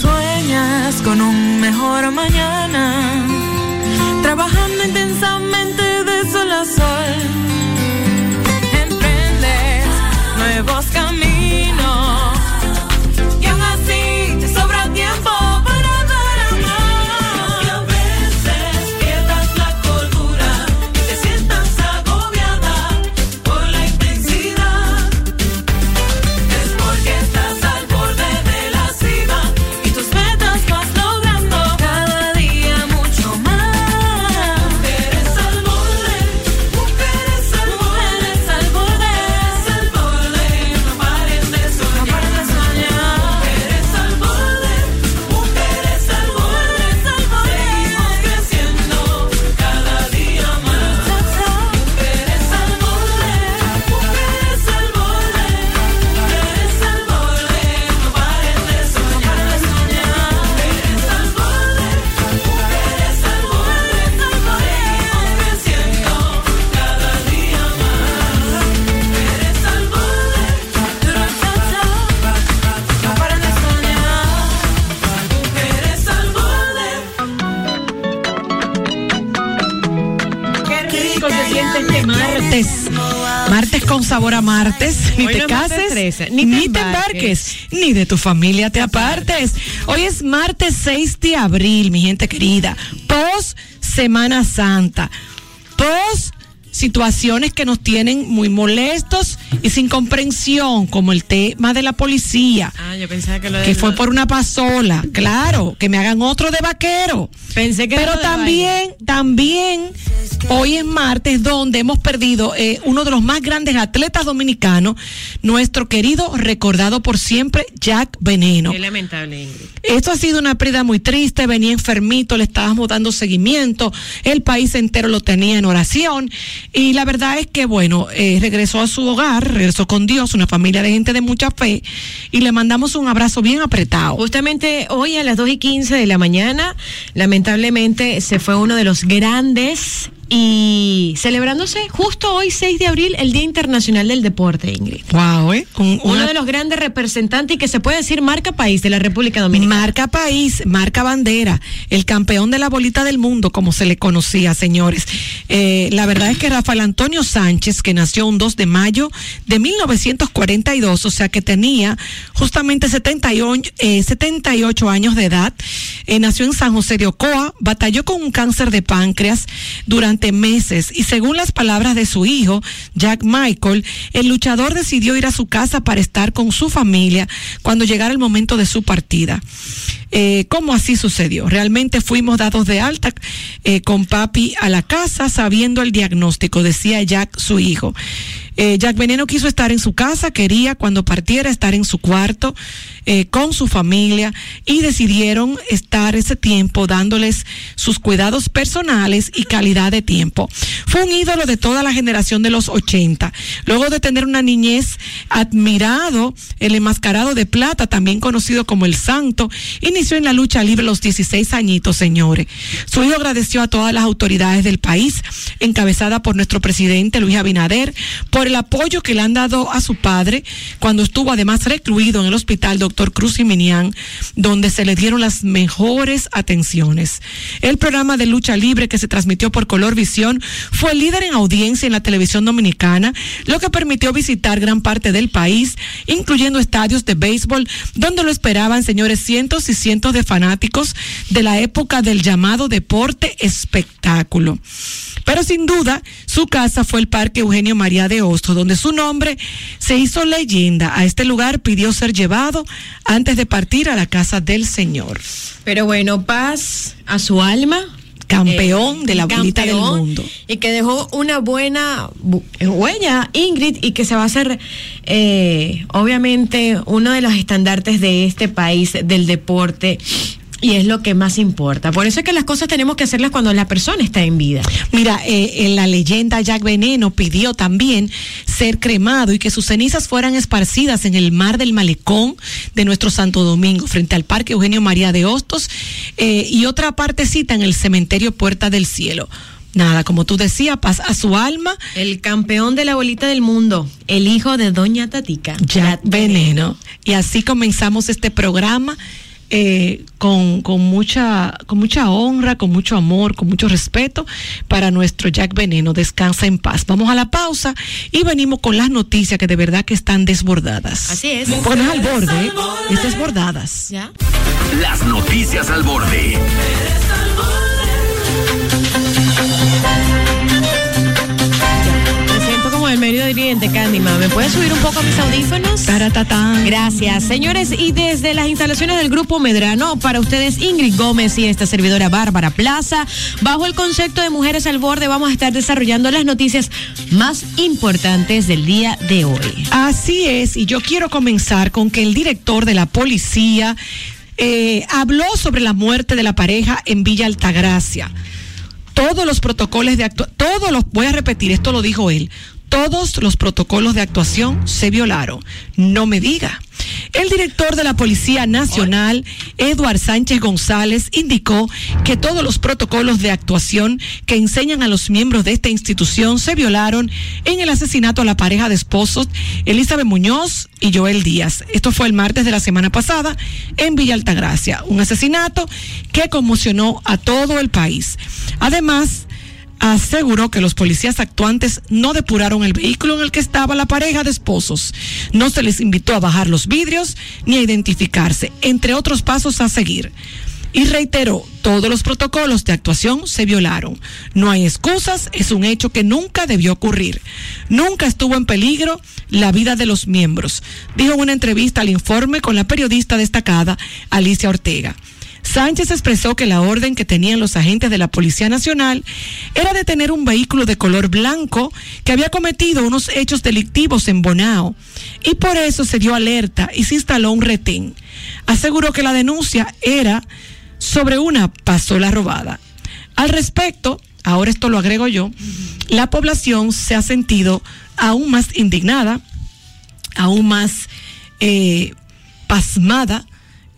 Sueñas con un mejor mañana trabajando intensamente de sol a sol. Emprendes nuevos caminos sabor a martes. Ni Hoy te no cases, 13, ni, te embarques, ni de tu familia te apartes. Hoy es martes 6 de abril, mi gente querida. Post Semana Santa. Post situaciones que nos tienen muy molestos y sin comprensión, como el tema de la policía. Ah, yo pensaba que lo de que fue por una pasola, claro, que me hagan otro de vaquero. Pensé que Pero también, también, hoy es martes donde hemos perdido eh, uno de los más grandes atletas dominicanos, nuestro querido, recordado por siempre, Jack Veneno. Qué lamentable, Ingrid. Esto ha sido una pérdida muy triste, venía enfermito, le estábamos dando seguimiento, el país entero lo tenía en oración y la verdad es que, bueno, eh, regresó a su hogar, regresó con Dios, una familia de gente de mucha fe y le mandamos un abrazo bien apretado. Justamente hoy a las 2 y 15 de la mañana, lamentablemente se fue uno de los grandes y celebrándose justo hoy, 6 de abril, el Día Internacional del Deporte, Ingrid. Wow, ¿eh? Un- Uno de los grandes representantes y que se puede decir marca país de la República Dominicana. Marca país, marca bandera, el campeón de la bolita del mundo, como se le conocía, señores. Eh, la verdad es que Rafael Antonio Sánchez, que nació un 2 de mayo de 1942, o sea que tenía justamente 78, eh, 78 años de edad, eh, nació en San José de Ocoa, batalló con un cáncer de páncreas durante meses y según las palabras de su hijo, Jack Michael, el luchador decidió ir a su casa para estar con su familia cuando llegara el momento de su partida. Eh, ¿Cómo así sucedió? Realmente fuimos dados de alta eh, con papi a la casa sabiendo el diagnóstico, decía Jack, su hijo. Eh, Jack Veneno quiso estar en su casa, quería cuando partiera estar en su cuarto eh, con su familia y decidieron estar ese tiempo dándoles sus cuidados personales y calidad de tiempo. Fue un ídolo de toda la generación de los 80. Luego de tener una niñez admirado, el enmascarado de plata, también conocido como el Santo, inició en la lucha libre los 16 añitos, señores. Su hijo agradeció a todas las autoridades del país, encabezada por nuestro presidente Luis Abinader, por el apoyo que le han dado a su padre cuando estuvo además recluido en el hospital Doctor Cruz y Minian, donde se le dieron las mejores atenciones. El programa de lucha libre que se transmitió por Color Visión fue líder en audiencia en la televisión dominicana, lo que permitió visitar gran parte del país, incluyendo estadios de béisbol, donde lo esperaban, señores, cientos y cientos de fanáticos de la época del llamado deporte espectáculo. Pero sin duda, su casa fue el Parque Eugenio María de Donde su nombre se hizo leyenda. A este lugar pidió ser llevado antes de partir a la casa del Señor. Pero bueno, paz a su alma. campeón eh, de la bolita del mundo. Y que dejó una buena bu- huella, Ingrid, y que se va a hacer, eh, obviamente, uno de los estandartes de este país del deporte. Y es lo que más importa. Por eso es que las cosas tenemos que hacerlas cuando la persona está en vida. Mira, eh, en la leyenda Jack Veneno pidió también ser cremado y que sus cenizas fueran esparcidas en el mar del malecón de nuestro Santo Domingo, frente al Parque Eugenio María de Hostos, eh, y otra partecita en el cementerio Puerta del Cielo. Nada, como tú decías, paz a su alma, El campeón de la bolita del mundo, el hijo de Doña Tatica. Jack Veneno. Y así comenzamos este programa. Eh, con, con mucha con mucha honra, con mucho amor, con mucho respeto para nuestro Jack Veneno. Descansa en paz. Vamos a la pausa y venimos con las noticias que de verdad que están desbordadas. Así es. Porque no es al borde, ¿eh? es desbordadas. ¿Ya? Las noticias al borde. Medio oriente, Candyman. ¿Me puedes subir un poco mis audífonos? Taratatán. Gracias, señores. Y desde las instalaciones del Grupo Medrano, para ustedes Ingrid Gómez y esta servidora Bárbara Plaza, bajo el concepto de Mujeres al Borde, vamos a estar desarrollando las noticias más importantes del día de hoy. Así es, y yo quiero comenzar con que el director de la policía eh, habló sobre la muerte de la pareja en Villa Altagracia. Todos los protocolos de actuación, todos los, voy a repetir, esto lo dijo él, todos los protocolos de actuación se violaron. No me diga. El director de la Policía Nacional, Eduard Sánchez González, indicó que todos los protocolos de actuación que enseñan a los miembros de esta institución se violaron en el asesinato a la pareja de esposos Elizabeth Muñoz y Joel Díaz. Esto fue el martes de la semana pasada en Villa Altagracia, un asesinato que conmocionó a todo el país. Además, aseguró que los policías actuantes no depuraron el vehículo en el que estaba la pareja de esposos. No se les invitó a bajar los vidrios ni a identificarse, entre otros pasos a seguir. Y reiteró, todos los protocolos de actuación se violaron. No hay excusas, es un hecho que nunca debió ocurrir. Nunca estuvo en peligro la vida de los miembros, dijo en una entrevista al informe con la periodista destacada Alicia Ortega. Sánchez expresó que la orden que tenían los agentes de la Policía Nacional era detener un vehículo de color blanco que había cometido unos hechos delictivos en Bonao y por eso se dio alerta y se instaló un retén. Aseguró que la denuncia era sobre una pasola robada. Al respecto, ahora esto lo agrego yo, la población se ha sentido aún más indignada, aún más eh, pasmada,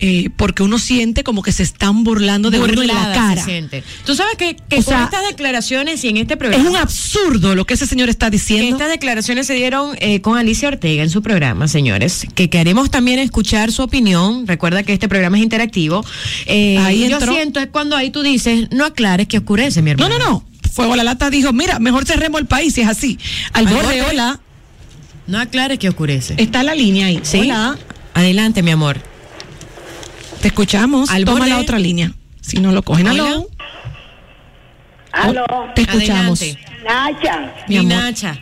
eh, porque uno siente como que se están burlando de uno en la Burlada cara. se siente. Tú sabes que, con sea, estas declaraciones y en este Es programa. un absurdo lo que ese señor está diciendo. estas declaraciones se dieron eh, con Alicia Ortega en su programa, señores. Que queremos también escuchar su opinión. Recuerda que este programa es interactivo. Eh, Ahí yo entró. siento es cuando ahí tú dices, no aclares que oscurece, mi No, hermano. no, no. Fuego a la lata dijo, mira, mejor cerremos el país si es así. Al borde. hola. No aclares que oscurece. Está la línea ahí. ¿Sí? Hola. Adelante, mi amor. Te escuchamos. Al Toma la otra línea. Si no lo cogen. Aló. Aló, Te escuchamos. Adelante. Nacha, Mi Mi amor. Nacha.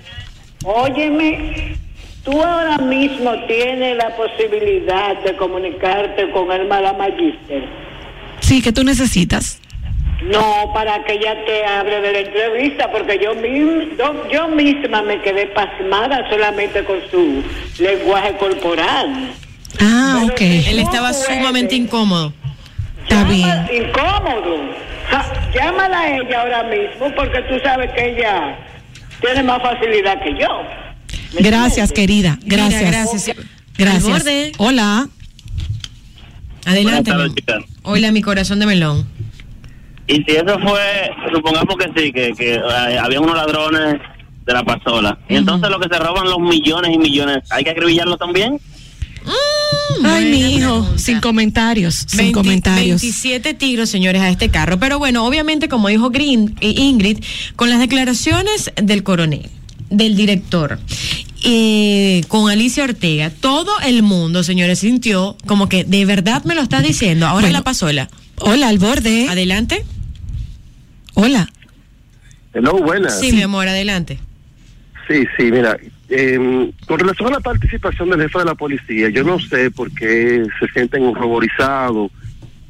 óyeme, tú ahora mismo tienes la posibilidad de comunicarte con el mala Magister. Sí, que tú necesitas. No, para que ella te hable de la entrevista, porque yo, mi- yo, yo misma me quedé pasmada solamente con su lenguaje corporal. Ah, ok. Él estaba sumamente incómodo. Está bien. Incómodo. Ja, llámala a ella ahora mismo, porque tú sabes que ella tiene más facilidad que yo. ¿Me Gracias, entiendes? querida. Mira, Gracias. gracias. Gracias. Hola. Adelante. tardes. Hola, mi corazón de melón. Y si eso fue, supongamos que sí, que, que eh, había unos ladrones de la pasola. Y entonces lo que se roban los millones y millones, ¿hay que acribillarlo también? Ay, Buena mi hijo. pregunta. Sin comentarios. Sin 20 comentarios. 27 tiros, señores, a este carro. Pero bueno, obviamente, como dijo Green, eh, Ingrid, con las declaraciones del coronel, del director, eh, con Alicia Ortega, todo el mundo, señores, sintió como que de verdad me lo estás diciendo. Ahora Bueno. la pasola. Hola, al borde. Adelante. Hola. Hello, buenas. Sí, mi amor, adelante. Sí, sí, mira, eh, con relación a la participación del jefe de la policía, yo no sé por qué se sienten horrorizados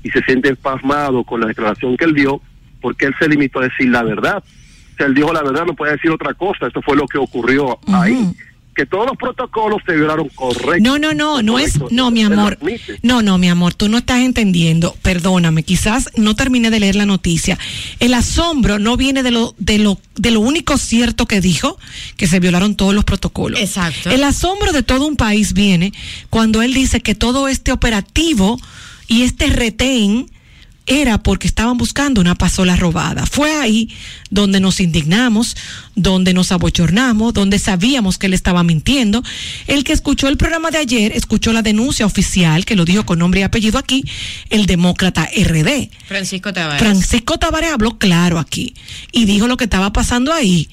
y se sienten pasmados con la declaración que él dio, porque él se limitó a decir la verdad. O sea, él dijo la verdad, no puede decir otra cosa. Esto fue lo que ocurrió ahí. Que todos los protocolos se violaron correctamente. No, no, no, no es, no, mi amor. No, no, mi amor, tú no estás entendiendo. Perdóname, quizás no terminé de leer la noticia. El asombro no viene de lo, de lo, de lo único cierto que dijo, que se violaron todos los protocolos. Exacto. El asombro de todo un país viene cuando él dice que todo este operativo y este retén era porque estaban buscando una pasola robada. Fue ahí donde nos indignamos, donde nos abochornamos, donde sabíamos que él estaba mintiendo. El que escuchó el programa de ayer escuchó la denuncia oficial, que lo dijo con nombre y apellido aquí, el demócrata RD. Francisco Tavares. Francisco Tavares habló claro aquí y dijo lo que estaba pasando ahí.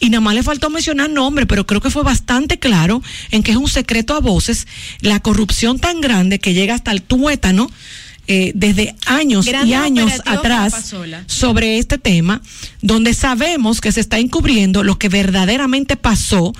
Y nada más le faltó mencionar nombre, pero creo que fue bastante claro en que es un secreto a voces la corrupción tan grande que llega hasta el tuétano eh, desde años y años atrás sobre este tema, donde sabemos que se está encubriendo lo que verdaderamente pasó,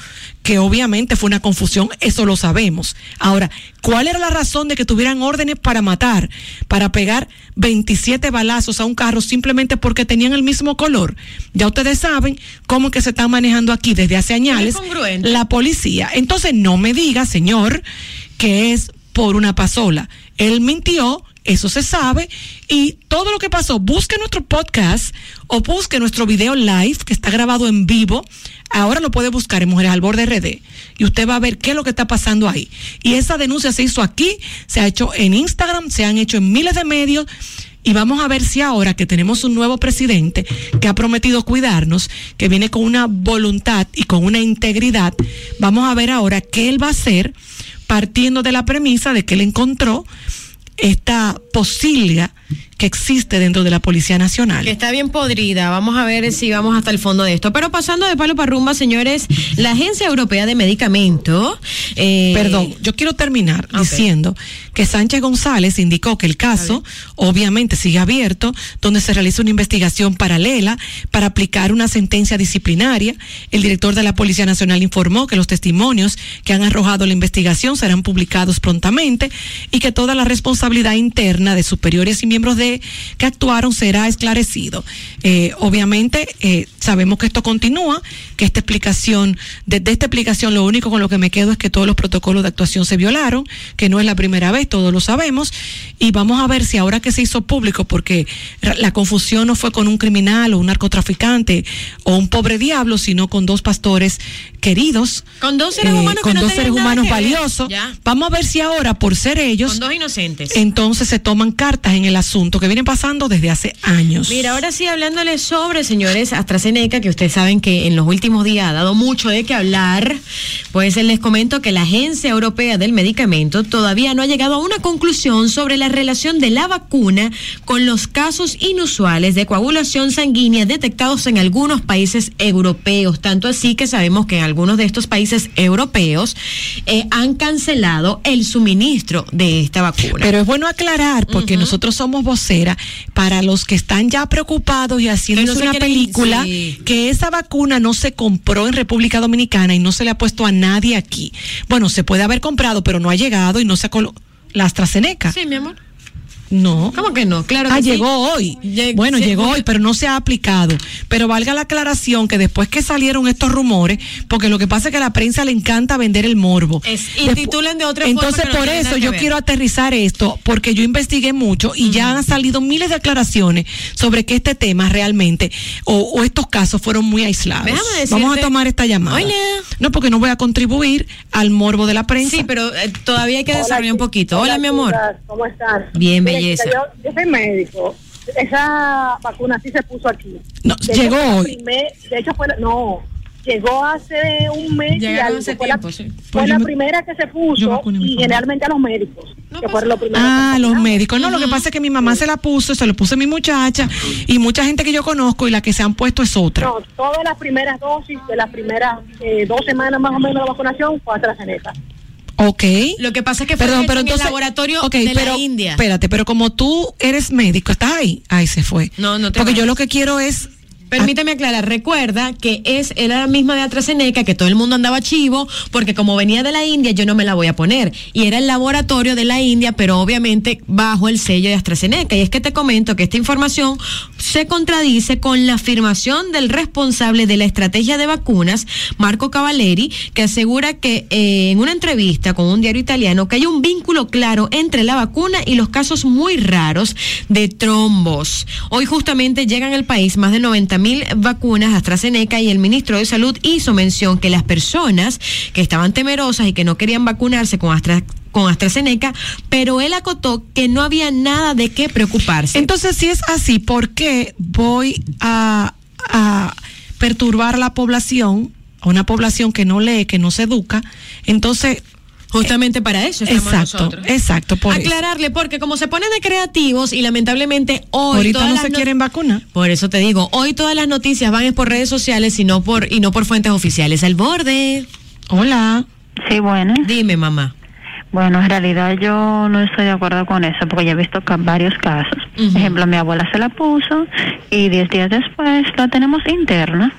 que obviamente fue una confusión, eso lo sabemos. Ahora, ¿cuál era la razón de que tuvieran órdenes para matar, para pegar 27 balazos a un carro simplemente porque tenían el mismo color? Ya ustedes saben cómo que se están manejando aquí desde hace años la policía. Entonces, no me diga, señor, que es por una pasola. Él mintió, eso se sabe, y todo lo que pasó, busque nuestro podcast o busque nuestro video live que está grabado en vivo. Ahora lo puede buscar en Mujeres al Borde RD y usted va a ver qué es lo que está pasando ahí. Y esa denuncia se hizo aquí, se ha hecho en Instagram, se han hecho en miles de medios. Y vamos a ver si ahora que tenemos un nuevo presidente que ha prometido cuidarnos, que viene con una voluntad y con una integridad, vamos a ver ahora qué él va a hacer partiendo de la premisa de que él encontró esta posibilidad que existe dentro de la Policía Nacional. Está bien podrida. Vamos a ver si vamos hasta el fondo de esto. Pero pasando de palo para rumba, señores, la Agencia Europea de Medicamentos. eh, Perdón, yo quiero terminar diciendo que Sánchez González indicó que el caso obviamente sigue abierto, donde se realiza una investigación paralela para aplicar una sentencia disciplinaria. El director de la Policía Nacional informó que los testimonios que han arrojado la investigación serán publicados prontamente y que toda la responsabilidad interna de superiores y miembros de que actuaron será esclarecido. Eh, obviamente eh, sabemos que esto continúa, que esta explicación, desde esta explicación lo único con lo que me quedo es que todos los protocolos de actuación se violaron, que no es la primera vez, todos lo sabemos, y vamos a ver si ahora que se hizo público, porque la confusión no fue con un criminal o un narcotraficante o un pobre diablo, sino con dos pastores queridos, Con dos seres eh, humanos con no dos seres humanos valiosos. Ya. Vamos a ver si ahora, por ser ellos, Con dos inocentes. entonces se toman cartas en el asunto que viene pasando desde hace años. Mira, ahora sí, sobre, señores, AstraZeneca, que ustedes saben que en los últimos días ha dado mucho de qué hablar, pues les comento que la Agencia Europea del Medicamento todavía no ha llegado a una conclusión sobre la relación de la vacuna con los casos inusuales de coagulación sanguínea detectados en algunos países europeos. Tanto así que sabemos que en algunos de estos países europeos eh, han cancelado el suministro de esta vacuna. Pero es bueno aclarar, porque nosotros somos vocera, para los que están ya preocupados haciendo se una película, sí. que esa vacuna no se compró en República Dominicana y no se le ha puesto a nadie aquí. Bueno, se puede haber comprado, pero no ha llegado y no se ha La AstraZeneca. Sí, mi amor. No. ¿Cómo que no? Claro Ah, que sí. llegó hoy. Lleg- bueno, sí, llegó hoy, pero no se ha aplicado. Pero valga la aclaración que después que salieron estos rumores, porque lo que pasa es que a la prensa le encanta vender el morbo. Es- y Despu- titulan de otra Entonces, por eso yo ver. quiero aterrizar esto, porque yo investigué mucho y ya han salido miles de aclaraciones sobre que este tema realmente, o, o estos casos fueron muy aislados. Decirte- Vamos a tomar esta llamada. Hola. No, porque no voy a contribuir al morbo de la prensa. Sí, pero eh, todavía hay que desarrollar un poquito. Hola, mi amor. ¿Cómo están? Bien, Mire, belleza. Yo, yo soy médico. Esa vacuna sí se puso aquí. No, De llegó hecho, hoy. primer- de hecho, fue la- no. Llegó hace un mes y Llegaron hace fue la, fue Pues la yo me- primera que se puso y generalmente a los médicos. No que pasa fueron los primeros. Ah, que los médicos. No, lo que pasa es que mi mamá se la puso, se lo puse a mi muchacha y mucha gente que yo conozco y la que se han puesto es otra. No, todas las primeras dosis de las primeras eh, dos semanas más o menos de vacunación fue AstraZeneca. Ok. Lo que pasa es que fue Perdón, pero en entonces. el laboratorio ok, de pero, la India. Espérate, pero como tú eres médico, ¿estás ahí? Ahí se fue. No, no te Porque yo lo que quiero es Permíteme aclarar, recuerda que es era la misma de AstraZeneca, que todo el mundo andaba chivo, porque como venía de la India, yo no me la voy a poner. Y era el laboratorio de la India, pero obviamente bajo el sello de AstraZeneca. Y es que te comento que esta información se contradice con la afirmación del responsable de la estrategia de vacunas, Marco Cavalleri, que asegura que eh, en una entrevista con un diario italiano que hay un vínculo claro entre la vacuna y los casos muy raros de trombos. Hoy justamente llegan al país más de 90 mil vacunas AstraZeneca y el ministro de Salud hizo mención que las personas que estaban temerosas y que no querían vacunarse con Astra con AstraZeneca, pero él acotó que no había nada de qué preocuparse. Entonces, si es así, ¿por qué voy a, a perturbar a la población, a una población que no lee, que no se educa? Entonces, Justamente para eso estamos exacto, nosotros. exacto, por eso. Aclararle, porque como se ponen de creativos y lamentablemente hoy Ahorita todas no las se no- quieren vacunar. Por eso te digo, hoy todas las noticias van es por redes sociales y no por y no por fuentes oficiales. Al borde. Hola. Sí, bueno. Dime, mamá. Bueno, en realidad yo no estoy de acuerdo con eso porque ya he visto varios casos. Por ejemplo, mi abuela se la puso y 10 días después la tenemos interna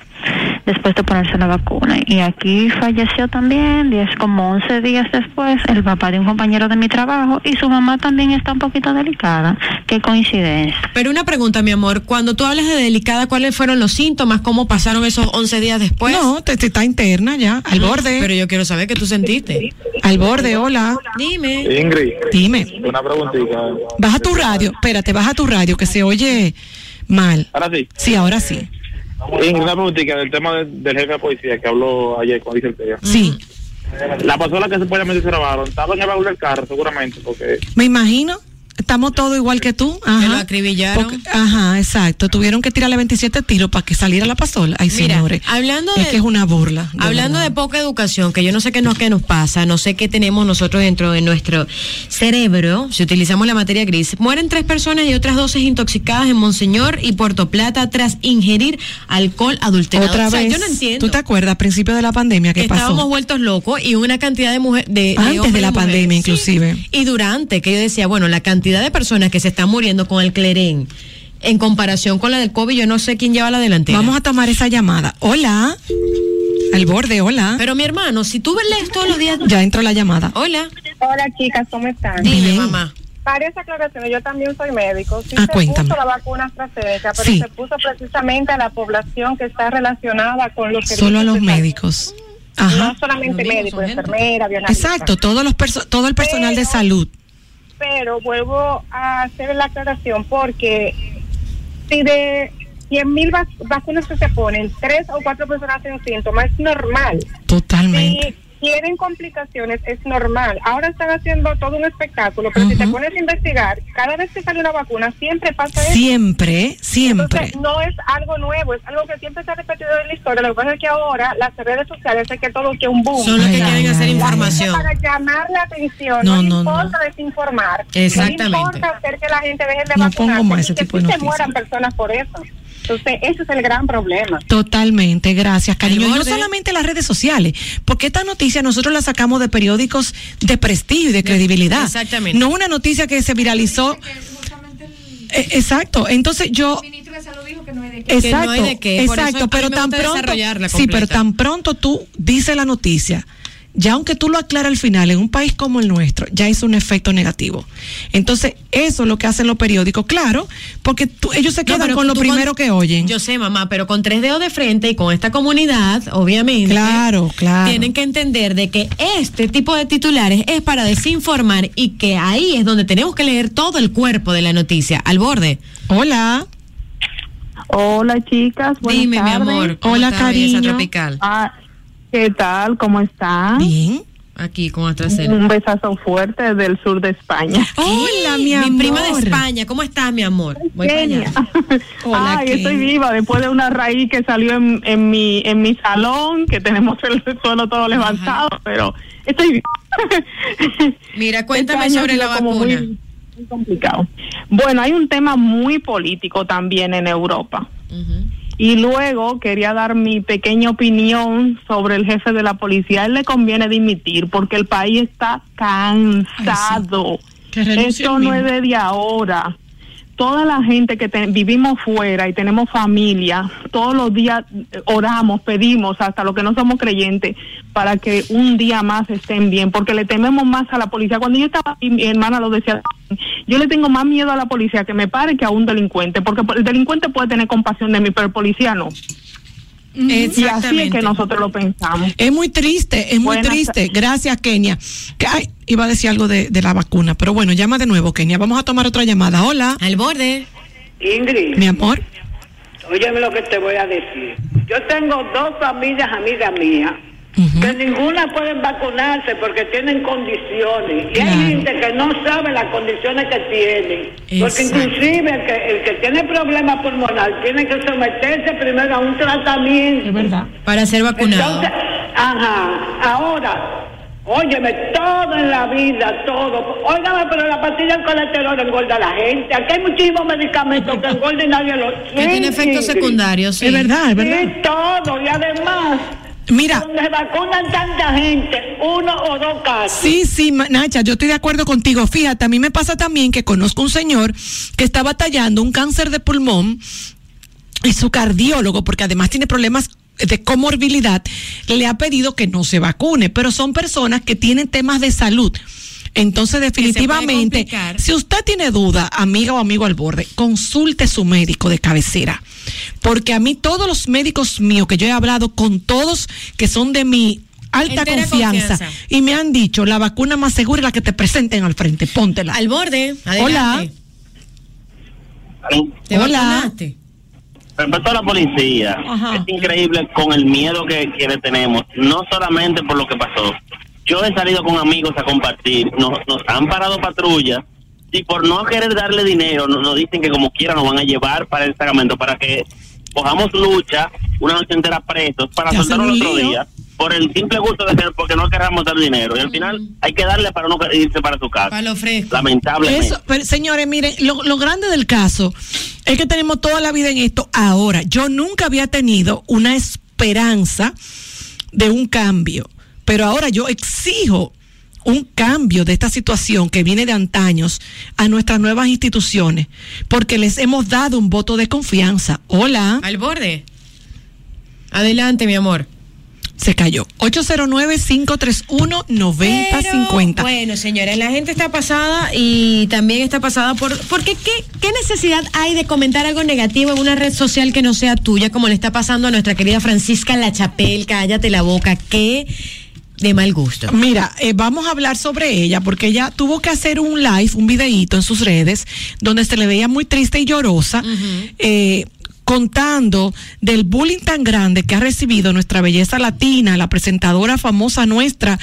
después de ponerse la vacuna. Y aquí falleció también, 10 como 11 días después, el papá de un compañero de mi trabajo y su mamá también está un poquito delicada. Qué coincidencia. Pero una pregunta, mi amor, cuando tú hablas de delicada, ¿cuáles fueron los síntomas? ¿Cómo pasaron esos 11 días después? No, te, te está interna ya, al borde. Pero yo quiero saber qué tú sentiste. Al borde, hola. Dime. Ingrid. Dime. Una preguntita. Baja tu radio, espérate, baja tu radio, que se oye mal. Ahora sí. Sí, ahora sí. Ingrid, una preguntita del tema de- del jefe de policía que habló ayer con Dice Sí. La persona que supuestamente se robaron estaba en el baúl del carro, seguramente, porque Me imagino. Estamos todos igual que tú. Ajá. lo acribillaron. Porque- ajá, exacto. Tuvieron que tirarle 27 tiros para que saliera la pasola. Ay, Mira, señores. hablando es de- que es una burla. de Hablando de poca educación, que yo no sé qué nos, qué nos pasa, no sé qué tenemos nosotros dentro de nuestro cerebro, si utilizamos la materia gris, mueren tres personas y otras doce intoxicadas en Monseñor y Puerto Plata tras ingerir alcohol adulterado. Otra O sea, vez. yo no entiendo. ¿Tú te acuerdas, a principio de la pandemia, qué Estábamos pasó? vueltos locos y una cantidad de mujeres. De, Antes de la mujeres. pandemia, Sí. inclusive. Y durante, que yo decía, bueno, la cantidad de personas que se están muriendo con el clerén en comparación con la del COVID, yo no sé quién lleva la delantera. Vamos a tomar esa llamada. Hola. Al borde, hola. Pero mi hermano, si tú lees todos los días. Ya entró la llamada. Hola. Hola chicas, ¿cómo están? Dime, mamá. Varias aclaraciones, yo también soy médico. Sí Ah, se cuéntame. puso la vacuna AstraZeneca, pero Sí. se puso precisamente a la población que está relacionada con los Solo a los de médicos. Ajá. No solamente médicos, enfermeras. Exacto, todos los perso- todo el personal de Pero- salud. Pero vuelvo a hacer la aclaración porque si de 100 mil vacunas que se ponen, tres o cuatro personas tienen síntomas, es normal. Totalmente. Si quieren complicaciones, es normal. Ahora están haciendo todo un espectáculo, pero si te pones a investigar, cada vez que sale una vacuna, siempre pasa eso. Siempre, siempre. Entonces, no es algo nuevo, es algo que siempre se ha repetido en la historia. Lo que pasa es que ahora las redes sociales es que todo que un boom. Son los que Ay, quieren ay, hacer ay, información. Para llamar la atención, No, no, no, importa desinformar. Exactamente. No importa hacer que la gente deje de No vacunarse pongo más ese y que tipo de sí se mueran personas por eso. Entonces, ese es el gran problema. Totalmente, gracias, cariño. Y no solamente las redes sociales, porque esta noticia nosotros la sacamos de periódicos de prestigio y de credibilidad. exactamente. No una noticia que se viralizó. Eh, Exacto. Entonces yo. Exacto, Que no hay de qué. Por eso exacto, pero tan pronto, desarrollarla sí, pero tan pronto tú dices la noticia, ya aunque tú lo aclaras al final, en un país como el nuestro, ya hizo un efecto negativo. Entonces, eso es lo que hacen los periódicos, claro, porque tú- ellos se quedan con lo primero que oyen. Yo sé, mamá, pero con tres dedos de frente y con esta comunidad, obviamente. Claro, claro. Tienen que entender de que este tipo de titulares es para desinformar y que ahí es donde tenemos que leer todo el cuerpo de la noticia, al borde. Hola. Hola chicas, buenas Dime, mi tardes. amor. ¿cómo Hola, cariño. tropical. Ah, ¿Qué tal? ¿Cómo están? Bien. Aquí con AstraZeneca. Un besazo fuerte del sur de España. Hola, mi Mi amor. prima de España, ¿cómo estás, mi amor? Voy allá. Hola, Ay, estoy viva después de una raíz que salió en, en mi en mi salón, que tenemos el suelo todo levantado, pero estoy viva. Mira, cuéntame Este año sobre la vacuna. Muy, muy complicado. Bueno, hay un tema muy político también en Europa. Y luego quería dar mi pequeña opinión sobre el jefe de la policía. A él le conviene dimitir porque el país está cansado. Esto no es desde ahora. Toda la gente que te- vivimos fuera y tenemos familia, todos los días eh, oramos, pedimos, hasta los que no somos creyentes, para que un día más estén bien, porque le tememos más a la policía. Cuando yo estaba aquí, mi hermana lo decía, yo le tengo más miedo a la policía que me pare que a un delincuente, porque el delincuente puede tener compasión de mí, pero el policía no. Y así es que nosotros lo pensamos. Es muy triste, es muy triste. Gracias, Kenia. Que- ay, iba a decir algo de, de la vacuna, pero bueno, llama de nuevo, Kenia. Vamos a tomar otra llamada. Hola. Al borde. Ingrid. Mi amor. Óyeme lo que te voy a decir. Yo tengo dos familias amigas mías que ninguna pueden vacunarse porque tienen condiciones. Y hay gente que no sabe las condiciones que tienen. Porque inclusive el que, el que tiene problema pulmonar tiene que someterse primero a un tratamiento. Es verdad. Para ser vacunado. Entonces, ajá, ahora, óyeme, todo en la vida, todo. Óigame, pero la pastilla del colesterol engorda a la gente. Aquí hay muchísimos medicamentos que engordan y nadie los Que tiene efectos secundarios, sí. Es verdad, es verdad. Sí, todo. Y además, Mira. donde se vacunan tanta gente, uno o dos casos. Sí, sí, Nacha, yo estoy de acuerdo contigo. Fíjate, a mí me pasa también que conozco un señor que está batallando un cáncer de pulmón y su cardiólogo, porque además tiene problemas de comorbilidad, le ha pedido que no se vacune, pero son personas que tienen temas de salud. Entonces, definitivamente, si usted tiene duda, amiga o amigo al borde, consulte su médico de cabecera. Porque a mí todos los médicos míos que yo he hablado con todos que son de mi alta confianza, confianza. y me han dicho, la vacuna más segura es la que te presenten al frente, póntela. Al borde. Hola. Adelante. ¿Te Hola. vacunaste? Respecto a la policía, Ajá. es increíble con el miedo que, que le tenemos, no solamente por lo que pasó. Yo he salido con amigos a compartir, nos, nos han parado patrullas y por no querer darle dinero, nos, nos dicen que como quiera nos van a llevar para el sacramento, para que cojamos lucha una noche entera presos, para el otro lío. día, por el simple gusto de hacer, porque no querramos dar dinero. Y al final hay que darle para no irse para su casa. Para lo fresco. Lamentablemente. Eso, pero, señores, miren, lo, lo grande del caso es que tenemos toda la vida en esto. Ahora, yo nunca había tenido una esperanza de un cambio, pero ahora yo exijo un cambio de esta situación que viene de antaños a nuestras nuevas instituciones, porque les hemos dado un voto de confianza. Hola. Al borde. Adelante, mi amor. Se cayó. 809-531-9050. Bueno, señores, la gente está pasada y también está pasada por... Porque ¿qué, ¿qué necesidad hay de comentar algo negativo en una red social que no sea tuya, como le está pasando a nuestra querida Francisca La Chapel? Cállate la boca. Qué de mal gusto. Mira, eh, vamos a hablar sobre ella porque ella tuvo que hacer un live, un videíto en sus redes, donde se le veía muy triste y llorosa, eh, contando del bullying tan grande que ha recibido nuestra belleza latina, la presentadora famosa nuestra.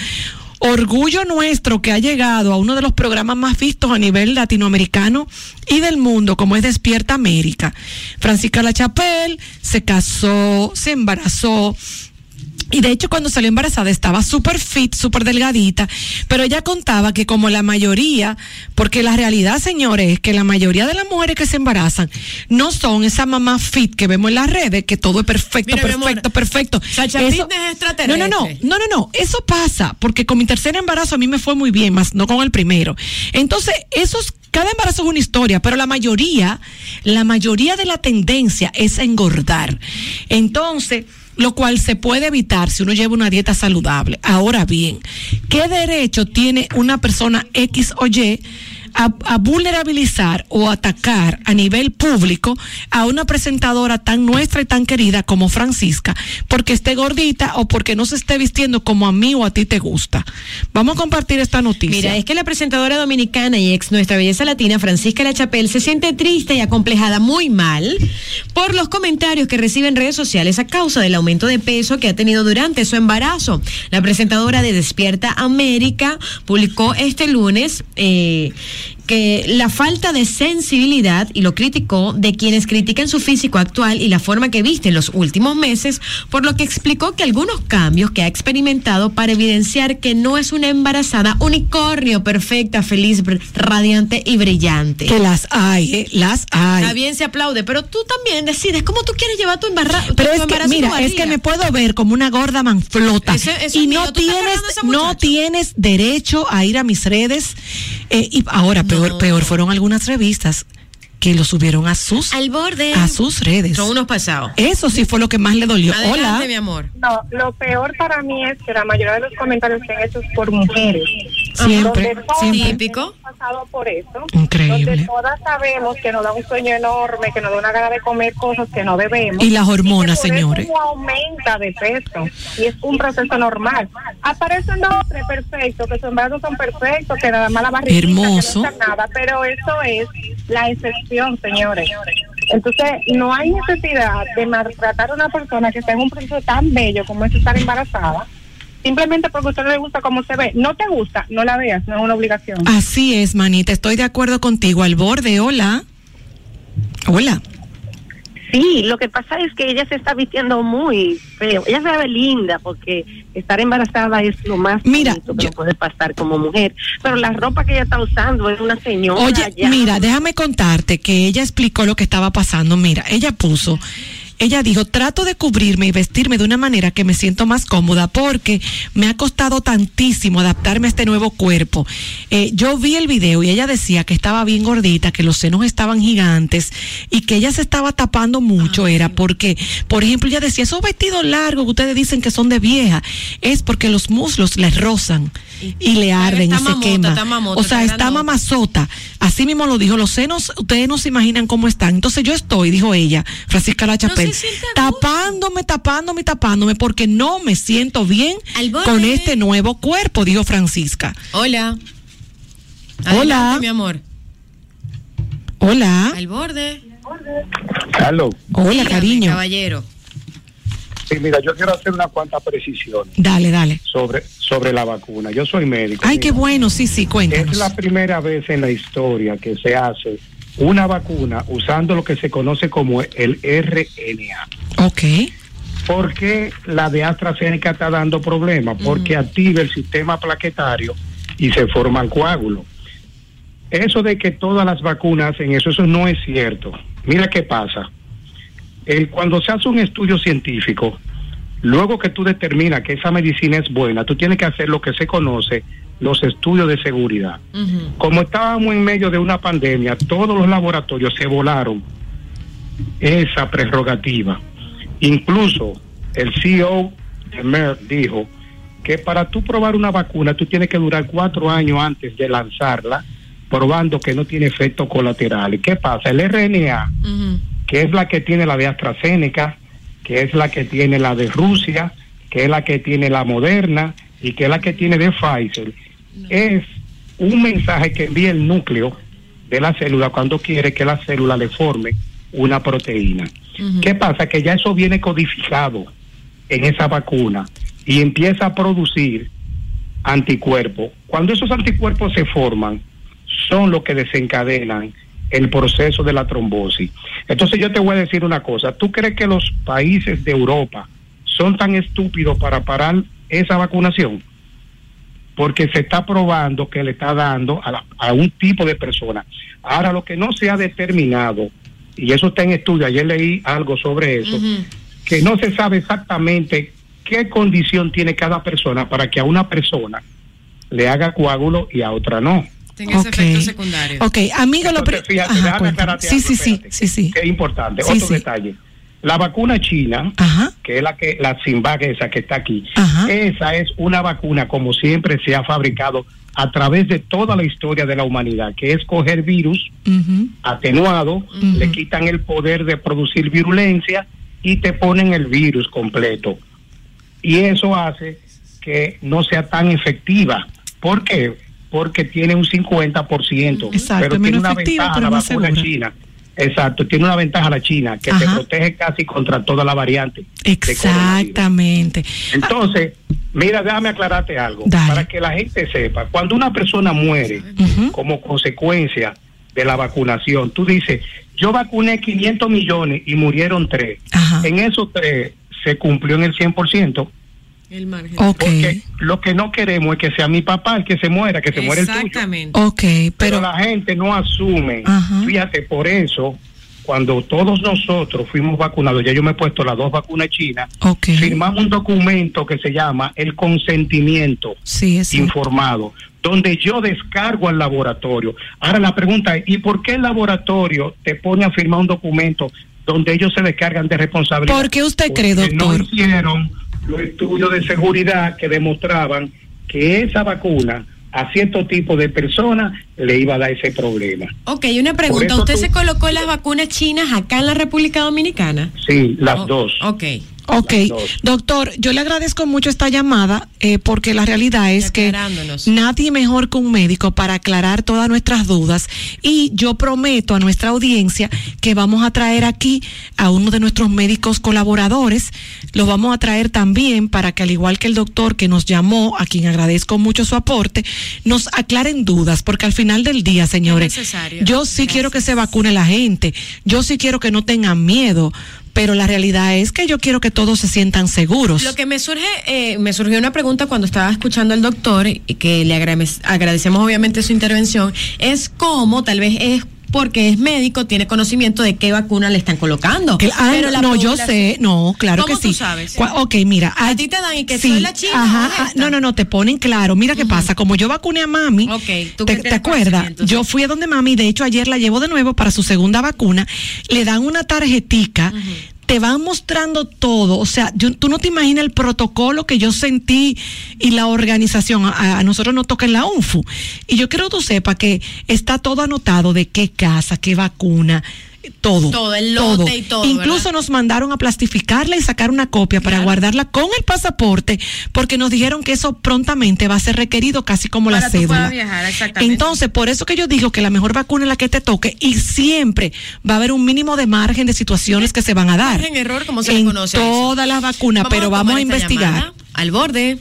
Orgullo nuestro que ha llegado a uno de los programas más vistos a nivel latinoamericano y del mundo, como es Despierta América. Francisca La Chapelle se casó, se embarazó, y de hecho cuando salió embarazada estaba súper fit, súper delgadita, pero ella contaba que como la mayoría, porque la realidad, señores, es que la mayoría de las mujeres que se embarazan no son esa mamá fit que vemos en las redes, que todo es perfecto, Mira, perfecto, perfecto. Sacha Eso- Fitness es extraterrestre. No, no, no, no, no, no, eso pasa, porque con mi tercer embarazo a mí me fue muy bien, más no con el primero. Entonces, esos cada embarazo es una historia, pero la mayoría, la mayoría de la tendencia es engordar. Entonces, lo cual se puede evitar si uno lleva una dieta saludable. Ahora bien, ¿qué derecho tiene una persona X o Y a, vulnerabilizar o atacar a nivel público a una presentadora tan nuestra y tan querida como Francisca porque esté gordita o porque no se esté vistiendo como a mí o a ti te gusta? Vamos a compartir esta noticia. Mira, es que la presentadora dominicana y ex nuestra belleza latina, Francisca La Chapelle, se siente triste y acomplejada muy mal por los comentarios que recibe en redes sociales a causa del aumento de peso que ha tenido durante su embarazo. La presentadora de Despierta América publicó este lunes eh, que la falta de sensibilidad y lo criticó de quienes critican su físico actual y la forma que viste en los últimos meses, por lo que explicó que algunos cambios que ha experimentado para evidenciar que no es una embarazada unicornio perfecta, feliz, radiante y brillante. Que las hay, ¿eh? las hay. Está bien, se aplaude, pero tú también decides cómo tú quieres llevar tu, embarra- Pero tu es que, embarazo mira, es que me puedo ver como una gorda manflota. Ese- y mío, no tienes, no tienes derecho a ir a mis redes. eh, y ahora, peor, peor fueron algunas revistas que lo subieron a sus Al borde. a sus redes. Son unos pasados. Eso sí fue lo que más le dolió. Adelante, Hola. mi amor. No, lo peor para mí es que la mayoría de los comentarios se han hecho por mujeres. Siempre, siempre. Típico. hemos pasado por eso. Increíble. Donde todas sabemos que nos da un sueño enorme, que nos da una gana de comer cosas que no debemos. Y las hormonas, que por señores. Eso aumenta de peso. Y es un proceso normal. Aparecen dos tres perfectos, que son brazos son perfectos, que nada más la barriga. Hermoso. Que no nada, pero eso es la excepción, señores. Entonces, no hay necesidad de maltratar a una persona que está en un proceso tan bello como es estar embarazada, simplemente porque a usted no le gusta cómo se ve. No te gusta, no la veas, no es una obligación. Así es, manita, estoy de acuerdo contigo. Al borde, hola. Hola. Sí, lo que pasa es que ella se está vistiendo muy feo. Ella se ve linda porque estar embarazada es lo más Mira, bonito que le puede pasar como mujer. Pero la ropa que ella está usando es una señora. Oye, ya. mira, déjame contarte que ella explicó lo que estaba pasando. Mira, ella puso, ella dijo, trato de cubrirme y vestirme de una manera que me siento más cómoda porque me ha costado tantísimo adaptarme a este nuevo cuerpo. Eh, yo vi el video y ella decía que estaba bien gordita, que los senos estaban gigantes y que ella se estaba tapando mucho. Era porque, por ejemplo, ella decía, esos vestidos largos que ustedes dicen que son de vieja, es porque los muslos le rozan y le arden y se mamota, mamota, o sea, está mamazota. Así mismo lo dijo. Los senos, ustedes no se imaginan cómo están. Entonces yo estoy, dijo ella, Francisca La Chapelle, tapándome, tapándome, tapándome, porque no me siento bien con este nuevo cuerpo, dijo Francisca. Hola. Hola. Adelante, mi amor. Hola. Al borde. Carlos. Hola, Dígame, cariño. Caballero. Sí, mira, yo quiero hacer unas cuantas precisiones Dale, dale. sobre, sobre la vacuna. Yo soy médico. Ay, mira. qué bueno, sí, sí, Es cuéntanos. la primera vez en la historia que se hace una vacuna usando lo que se conoce como el RNA. Ok. ¿Por qué la de AstraZeneca está dando problemas? Porque activa el sistema plaquetario y se forman coágulos. Eso de que todas las vacunas hacen eso, eso no es cierto. Mira qué pasa. El, cuando se hace un estudio científico, luego que tú determinas que esa medicina es buena, tú tienes que hacer lo que se conoce los estudios de seguridad. Como estábamos en medio de una pandemia, todos los laboratorios se volaron esa prerrogativa. Incluso el CEO de Merck dijo que para tú probar una vacuna, tú tienes que durar cuatro años antes de lanzarla, probando que no tiene efectos colaterales. ¿Qué pasa? El RNA, que es la que tiene la de AstraZeneca, que es la que tiene la de Rusia, que es la que tiene la Moderna y que es la que tiene de Pfizer, es un mensaje que envía el núcleo de la célula cuando quiere que la célula le forme una proteína. ¿Qué pasa? Que ya eso viene codificado en esa vacuna y empieza a producir anticuerpos. Cuando esos anticuerpos se forman, son los que desencadenan el proceso de la trombosis. Entonces yo te voy a decir una cosa, ¿tú crees que los países de Europa son tan estúpidos para parar esa vacunación? Porque se está probando que le está dando a, la- a un tipo de persona. Ahora, lo que no se ha determinado, y eso está en estudio, ayer leí algo sobre eso, que no se sabe exactamente qué condición tiene cada persona para que a una persona le haga coágulo y a otra no. Tenga ese efecto secundario. Ok, amigo, lo Entonces, fíjate, Ajá, déjame Sí, sí, sí, espérate, sí, sí. que es importante. Sí, Otro sí. detalle. La vacuna china, que es la que la Sinvac esa que está aquí, esa es una vacuna como siempre se ha fabricado a través de toda la historia de la humanidad, que es coger virus atenuado, le quitan el poder de producir virulencia y te ponen el virus completo. Y eso hace que no sea tan efectiva. ¿Por qué? Porque tiene un 50%, Exacto, pero tiene una efectiva, ventaja la vacuna segura. china. Exacto, tiene una ventaja la china, que te Ajá. protege casi contra toda la variante. Exactamente. Entonces, mira, déjame aclararte algo, para que la gente sepa, cuando una persona muere como consecuencia de la vacunación, tú dices, yo vacuné 500 millones y murieron tres. En esos tres se cumplió en el 100%. El margen. Porque lo que no queremos es que sea mi papá el que se muera, que se muera el tuyo. Exactamente. Ok, Pero la gente no asume. Ajá. Fíjate, por eso, cuando todos nosotros fuimos vacunados, ya yo me he puesto las dos vacunas chinas, firmamos un documento que se llama el consentimiento informado, donde yo descargo al laboratorio. Ahora la pregunta es, ¿y por qué el laboratorio te pone a firmar un documento donde ellos se descargan de responsabilidad? ¿Por qué usted cree, Porque doctor? No hicieron los estudios de seguridad que demostraban que esa vacuna a cierto tipo de personas le iba a dar ese problema. Ok, una pregunta. ¿Usted tú- se colocó las vacunas chinas acá en la República Dominicana? Sí, las dos. Ok. Ok, doctor, yo le agradezco mucho esta llamada eh, porque la realidad es que nadie mejor que un médico para aclarar todas nuestras dudas. Y yo prometo a nuestra audiencia que vamos a traer aquí a uno de nuestros médicos colaboradores, los vamos a traer también para que al igual que el doctor que nos llamó, a quien agradezco mucho su aporte, nos aclaren dudas porque al final del día, señores, yo sí quiero que se vacune la gente, yo sí quiero que no tengan miedo. Pero la realidad es que yo quiero que todos se sientan seguros. Lo que me surge, eh, me surgió una pregunta cuando estaba escuchando al doctor y que le agrade- agradecemos obviamente su intervención, es cómo tal vez es porque es médico, tiene conocimiento de qué vacuna le están colocando. Que- ah, Pero no, yo sé, no, claro ¿Cómo que sí. tú sabes? Cua- Ok, mira. A ti te dan y que sí, soy la china, Ajá, ¿o ah, no, no, no, te ponen claro. Mira qué pasa, como yo vacuné a mami, tú ¿te, te acuerdas? Yo fui a donde mami, de hecho ayer la llevo de nuevo para su segunda vacuna, le dan una tarjetica. Te van mostrando todo, o sea, yo- tú no te imaginas el protocolo que yo sentí y la organización. A, a nosotros nos toca en la UNFU. Y yo quiero que tú sepas que está todo anotado de qué casa, qué vacuna, todo. Todo, el lote y todo, Incluso nos mandaron a plastificarla y sacar una copia para guardarla con el pasaporte, porque nos dijeron que eso prontamente va a ser requerido casi como la Para tú cédula. viajar, exactamente. Entonces, por eso que yo digo que la mejor vacuna es la que te toque y siempre va a haber un mínimo de margen de situaciones que se van a dar. Margen error, como se le en conoce todas las vacunas, pero vamos a investigar. llamada. Al borde.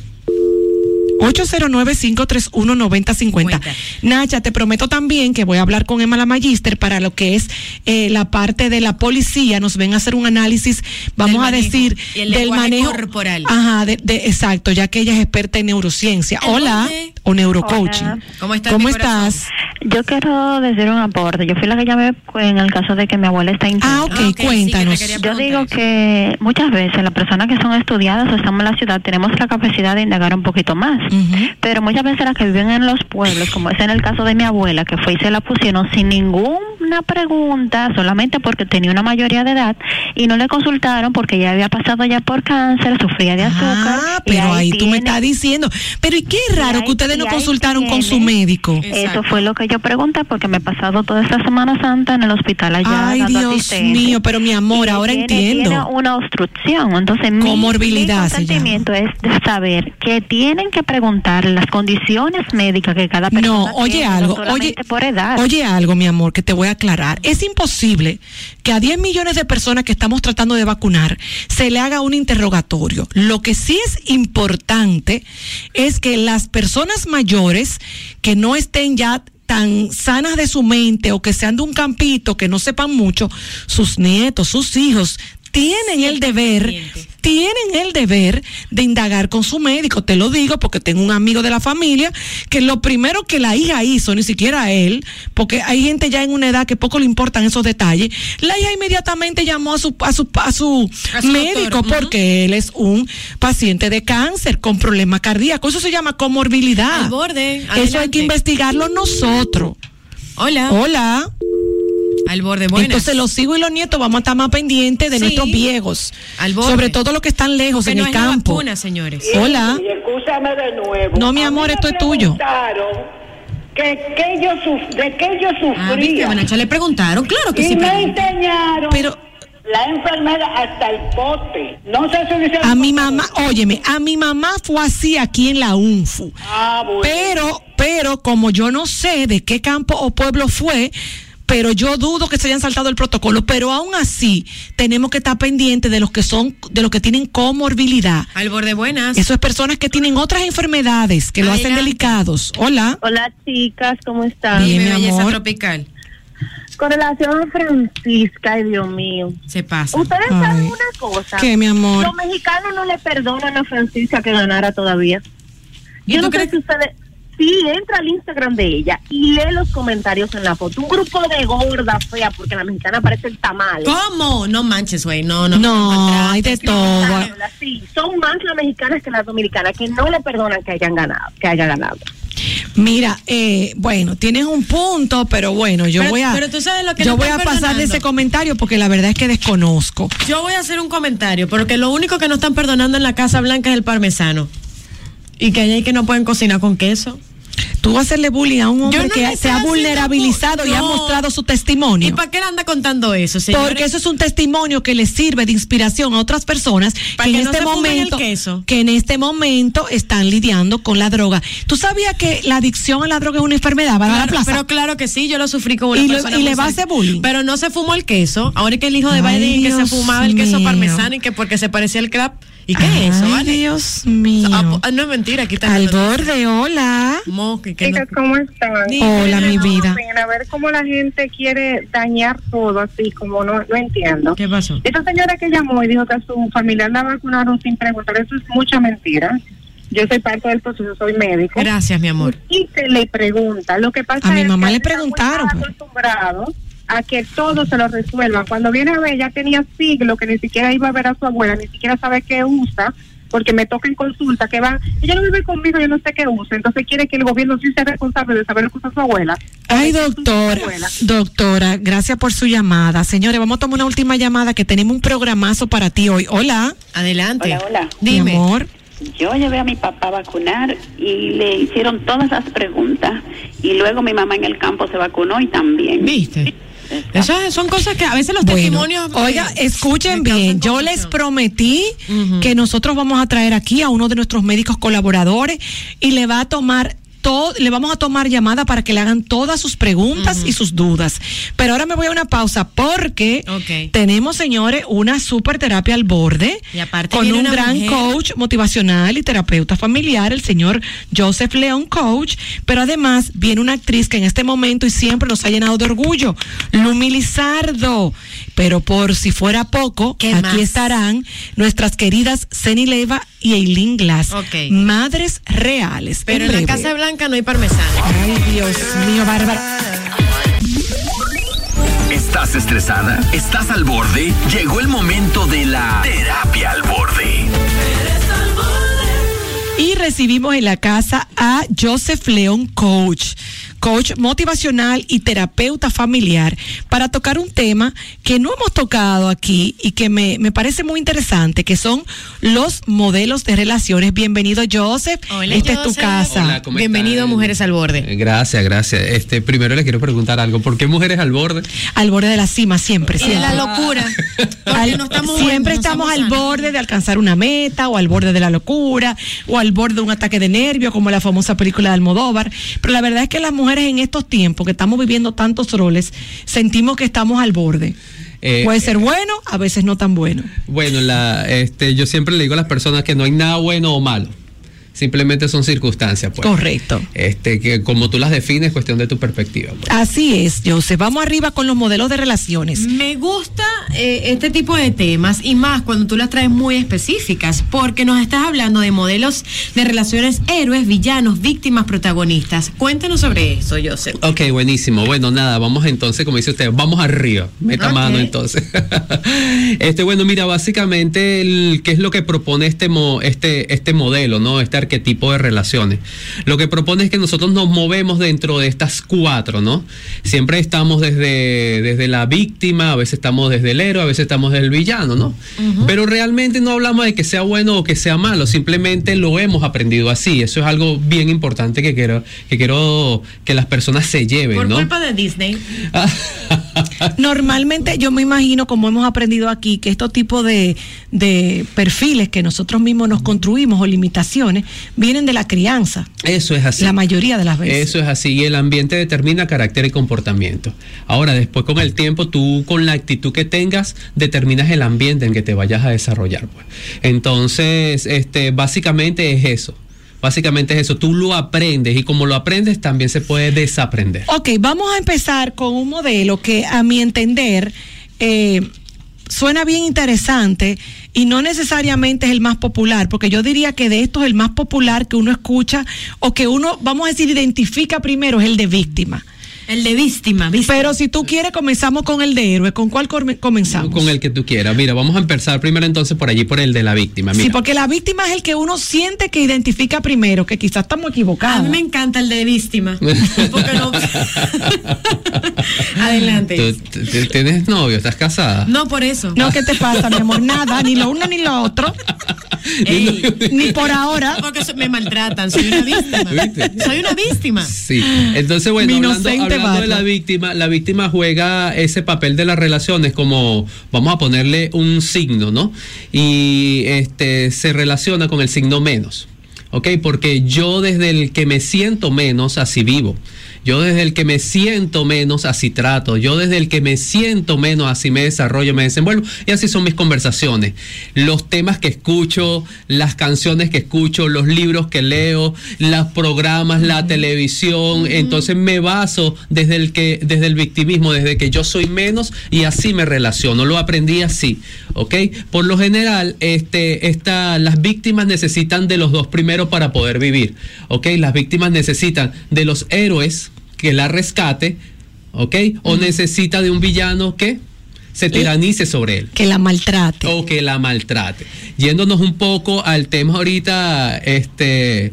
809-531-9050. Nacha, te prometo también que voy a hablar con Emma la Magister para lo que es eh, la parte de la policía. Nos ven a hacer un análisis, vamos a decir, del manejo corporal. Ajá, de, de- exacto, ya que ella es experta en neurociencia. Hola, o neurocoaching. Hola. ¿Cómo estás? Yo quiero decir un aporte. Yo fui la que llamé en el caso de que mi abuela está interna. Ah, ok, cuéntanos. Yo digo que muchas veces las personas que son estudiadas o estamos en la ciudad tenemos la capacidad de indagar un poquito más. Pero muchas veces las que viven en los pueblos, como es en el caso de mi abuela, que fue y se la pusieron sin ninguna pregunta, solamente porque tenía una mayoría de edad y no le consultaron porque ya había pasado ya por cáncer, sufría de azúcar. Ah, y pero ahí tú me estás diciendo. Pero ¿y qué raro que ustedes no consultaron con su tiene- médico? Eso fue lo que yo pregunté porque me he pasado toda esta Semana Santa en el hospital allá. Ay, dando Dios mío, pero mi amor, Y ahora tiene- entiendo. Tiene una obstrucción, entonces mi, Comorbilidad mi se consentimiento es de saber que tienen que preguntar las condiciones médicas que cada persona No, oye tiene, no algo, oye, solamente por edad. oye algo, mi amor, que te voy a aclarar. Es imposible que a 10 millones de personas que estamos tratando de vacunar se le haga un interrogatorio. Lo que sí es importante es que las personas mayores que no estén ya tan sanas de su mente o que sean de un campito, que no sepan mucho, sus nietos, sus hijos, tienen el deber, tienen el deber de indagar con su médico. Te lo digo porque tengo un amigo de la familia que lo primero que la hija hizo, ni siquiera él, porque hay gente ya en una edad que poco le importan esos detalles, la hija inmediatamente llamó a su, a su, a su, A su médico doctor, porque él es un paciente de cáncer con problemas cardíacos. Eso se llama comorbilidad. Al borde, Eso hay que investigarlo nosotros. Hola. Hola. Al borde, buenas. Entonces los hijos y los nietos vamos a estar más pendientes de Sí. nuestros viejos. Al borde. Sobre todo los que están lejos en no el es campo. vacuna, señores. Hola. Y escúchame de nuevo. No, mi amor, esto es tuyo. Que, que yo suf- de qué yo Ah, viste, sufría. Banacha, le preguntaron, claro que y sí. me preguntan. enseñaron la enfermera hasta el pote. No sé si lo hicieron A mi mamá, óyeme, a mi mamá fue así aquí en la UNFU. Ah, bueno. Pero, pero como yo no sé de qué campo o pueblo fue, pero yo dudo que se hayan saltado el protocolo, pero aún así tenemos que estar pendientes de los que son, de los que tienen comorbilidad. Al borde, buenas. Eso es personas que tienen otras enfermedades que lo hacen delicados. Hola. Hola chicas, ¿cómo están? Bien, mi belleza amor. tropical. Con relación a Francisca, ay Dios mío. Se pasa. Ustedes Ay. saben una cosa. ¿Qué, mi amor? Los mexicanos no le perdonan a Francisca que ganara todavía. ¿Y Yo no crees- sé si ustedes, Sí, entra al Instagram de ella y lee los comentarios en la foto. Un grupo de gorda fea, porque la mexicana parece el tamal. ¿Cómo? No manches, güey. No, no. No, hay de todo. Sí, son más las mexicanas que las dominicanas que no le perdonan que hayan ganado, que haya ganado. Mira, eh, bueno, tienes un punto, pero bueno, yo Pero- voy a, pero tú sabes lo que yo voy a pasar de ese comentario porque la verdad es que desconozco. Yo voy a hacer un comentario, porque lo único que no están perdonando en la Casa Blanca es el parmesano. Y que hay que no pueden cocinar con queso. Tú vas a hacerle bullying a un hombre no que se ha vulnerabilizado y ha mostrado su testimonio. ¿Y para qué le anda contando eso, señores? Porque eso es un testimonio que le sirve de inspiración a otras personas que, que en no este momento que en este momento están lidiando con la droga. ¿Tú sabías que la adicción a la droga es una enfermedad? ¿Va a la Claro, plaza? pero claro que sí, yo lo sufrí como una Y lo- y le va a hacer bullying. Pero no se fumó el queso. Ahora que el hijo de Biden que se fumaba el queso mío. parmesano y que porque se parecía al crap. ¿Y qué Ay, es eso, vale? Dios mío. Ah, ah, no es mentira, aquí está. Al borde, hola. Mo, que- que no- Chicas, ¿cómo están? Hola, mi vida. A ver cómo la gente quiere dañar todo así, como no, no entiendo. ¿Qué pasó? Esta señora que llamó y dijo que a su familiar la vacunaron sin preguntar, eso es mucha mentira. Yo soy parte del proceso, soy médico. Gracias, mi amor. Y se le pregunta. Lo que pasa A mi es mamá que le preguntaron, pues. acostumbrados a que todo se lo resuelvan. Cuando viene a ver, ya tenía siglos que ni siquiera iba a ver a su abuela, ni siquiera sabe qué usa, porque me toca en consulta, que va, ella no vive conmigo, yo no sé qué usa, entonces quiere que el gobierno sí sea responsable de saber lo que usa su abuela. Ay, qué doctora, doctora, gracias por su llamada. Señores, vamos a tomar una última llamada que tenemos un programazo para ti hoy. Hola. Adelante. Hola, hola. Mi amor. Yo llevé a mi papá a vacunar y le hicieron todas las preguntas y luego mi mamá en el campo se vacunó y también. ¿Viste? Esas son cosas que a veces los Bueno, testimonios. oiga, escuchen bien, yo les prometí que nosotros vamos a traer aquí a uno de nuestros médicos colaboradores y le va a tomar todo, le vamos a tomar llamada para que le hagan todas sus preguntas y sus dudas. Pero ahora me voy a una pausa porque tenemos, señores, una super terapia al borde Y aparte con un gran mujer. coach motivacional y terapeuta familiar, el señor Joseph León Coach, pero además viene una actriz que en este momento y siempre nos ha llenado de orgullo, Lumi Lizardo. Pero por si fuera poco, ¿Qué aquí más? estarán nuestras queridas Ceni Leiva y Eileen Glass, Ok. madres reales. Pero en la. Casa Blanca no hay parmesano. Ay, Dios mío, Bárbara. ¿Estás estresada? ¿Estás al borde? Llegó el momento de la terapia al borde. Y recibimos en la casa a Joseph León Coach, coach motivacional y terapeuta familiar, para tocar un tema que no hemos tocado aquí y que me, me parece muy interesante, que son los modelos de relaciones. Bienvenido, Joseph. Hola, Esta es tu Joseph. casa. Hola, ¿cómo Bienvenido a están? Mujeres al Borde. Eh, Gracias, gracias. Este, primero le quiero preguntar algo. ¿Por qué mujeres al borde? Al borde de la cima, siempre, siempre. la locura. Al- no estamos siempre no estamos al borde de alcanzar una meta o al borde de la locura o al borde de un ataque de nervio como la famosa película de Almodóvar. Pero la verdad es que las mujeres en estos tiempos que estamos viviendo tantos roles, sentimos que estamos al borde. Eh, Puede ser bueno, a veces no tan bueno. Bueno, la, este, yo siempre le digo a las personas que no hay nada bueno o malo. Simplemente son circunstancias, pues. Correcto. Este, que como tú las defines, es cuestión de tu perspectiva. pues. Así es, Joseph. Vamos arriba con los modelos de relaciones. Me gusta eh, este tipo de temas y más cuando tú las traes muy específicas, porque nos estás hablando de modelos de relaciones héroes, villanos, víctimas, protagonistas. Cuéntanos sobre eso, Joseph. Ok, buenísimo. Bueno, nada, vamos entonces, como dice usted, vamos arriba. Meta mano entonces. este, bueno, mira, básicamente, el- ¿qué es lo que propone este, mo- este, este modelo, ¿no? Este arquetipo de relaciones. Lo que propone es que nosotros nos movemos dentro de estas cuatro, ¿no? Siempre estamos desde, desde la víctima, a veces estamos desde el héroe, a veces estamos desde el villano, ¿no? Pero realmente no hablamos de que sea bueno o que sea malo, simplemente lo hemos aprendido así. Eso es algo bien importante que quiero que, quiero que las personas se lleven, Por ¿no? culpa de Disney. Normalmente yo me imagino, como hemos aprendido aquí, que estos tipos de, de perfiles que nosotros mismos nos construimos o limitaciones vienen de la crianza. Eso es así. La mayoría de las veces. Eso es así. Y el ambiente determina carácter y comportamiento. Ahora, después con el tiempo, tú con la actitud que tengas, determinas el ambiente en que te vayas a desarrollar. pues. Entonces, este, básicamente es eso. Básicamente es eso. Tú lo aprendes y como lo aprendes, también se puede desaprender. Ok, vamos a empezar con un modelo que a mi entender eh, suena bien interesante y no necesariamente es el más popular, porque yo diría que de estos el más popular que uno escucha o que uno, vamos a decir, identifica primero es el de víctima. El de víctima, Pero si tú quieres, comenzamos con el de héroe. ¿Con cuál come- comenzamos? Con el que tú quieras. Mira, vamos a empezar primero entonces por allí, por el de la víctima. Mira. Sí, porque la víctima es el que uno siente que identifica primero, que quizás estamos equivocados. A mí me encanta el de víctima. Porque no- Adelante. ¿Tú, t- ¿Tienes novio? ¿Estás casada? No por eso. No, ¿qué te pasa, mi amor? Nada, ni lo uno ni lo otro. Ey, Ni por ahora. Porque me maltratan, soy una víctima. Soy una víctima. Sí. Entonces, bueno, hablando, hablando de la víctima, la víctima juega ese papel de las relaciones como, vamos a ponerle un signo, ¿no? Y este se relaciona con el signo menos. ¿Ok? Porque yo desde el que me siento menos, así vivo. Yo desde el que me siento menos, así trato. Yo desde el que me siento menos, así me desarrollo, me desenvuelvo. Y así son mis conversaciones. Los temas que escucho, las canciones que escucho, los libros que leo, los programas, la televisión. Entonces me baso desde el que, desde el victimismo, desde que yo soy menos y así me relaciono. Lo aprendí así. ¿Ok? Por lo general, este, esta, las víctimas necesitan de los dos primeros para poder vivir. ¿Ok? Las víctimas necesitan de los héroes que la rescate, ¿ok? O necesita de un villano que se tiranice sobre él. Que la maltrate. O que la maltrate. Yéndonos un poco al tema ahorita, este,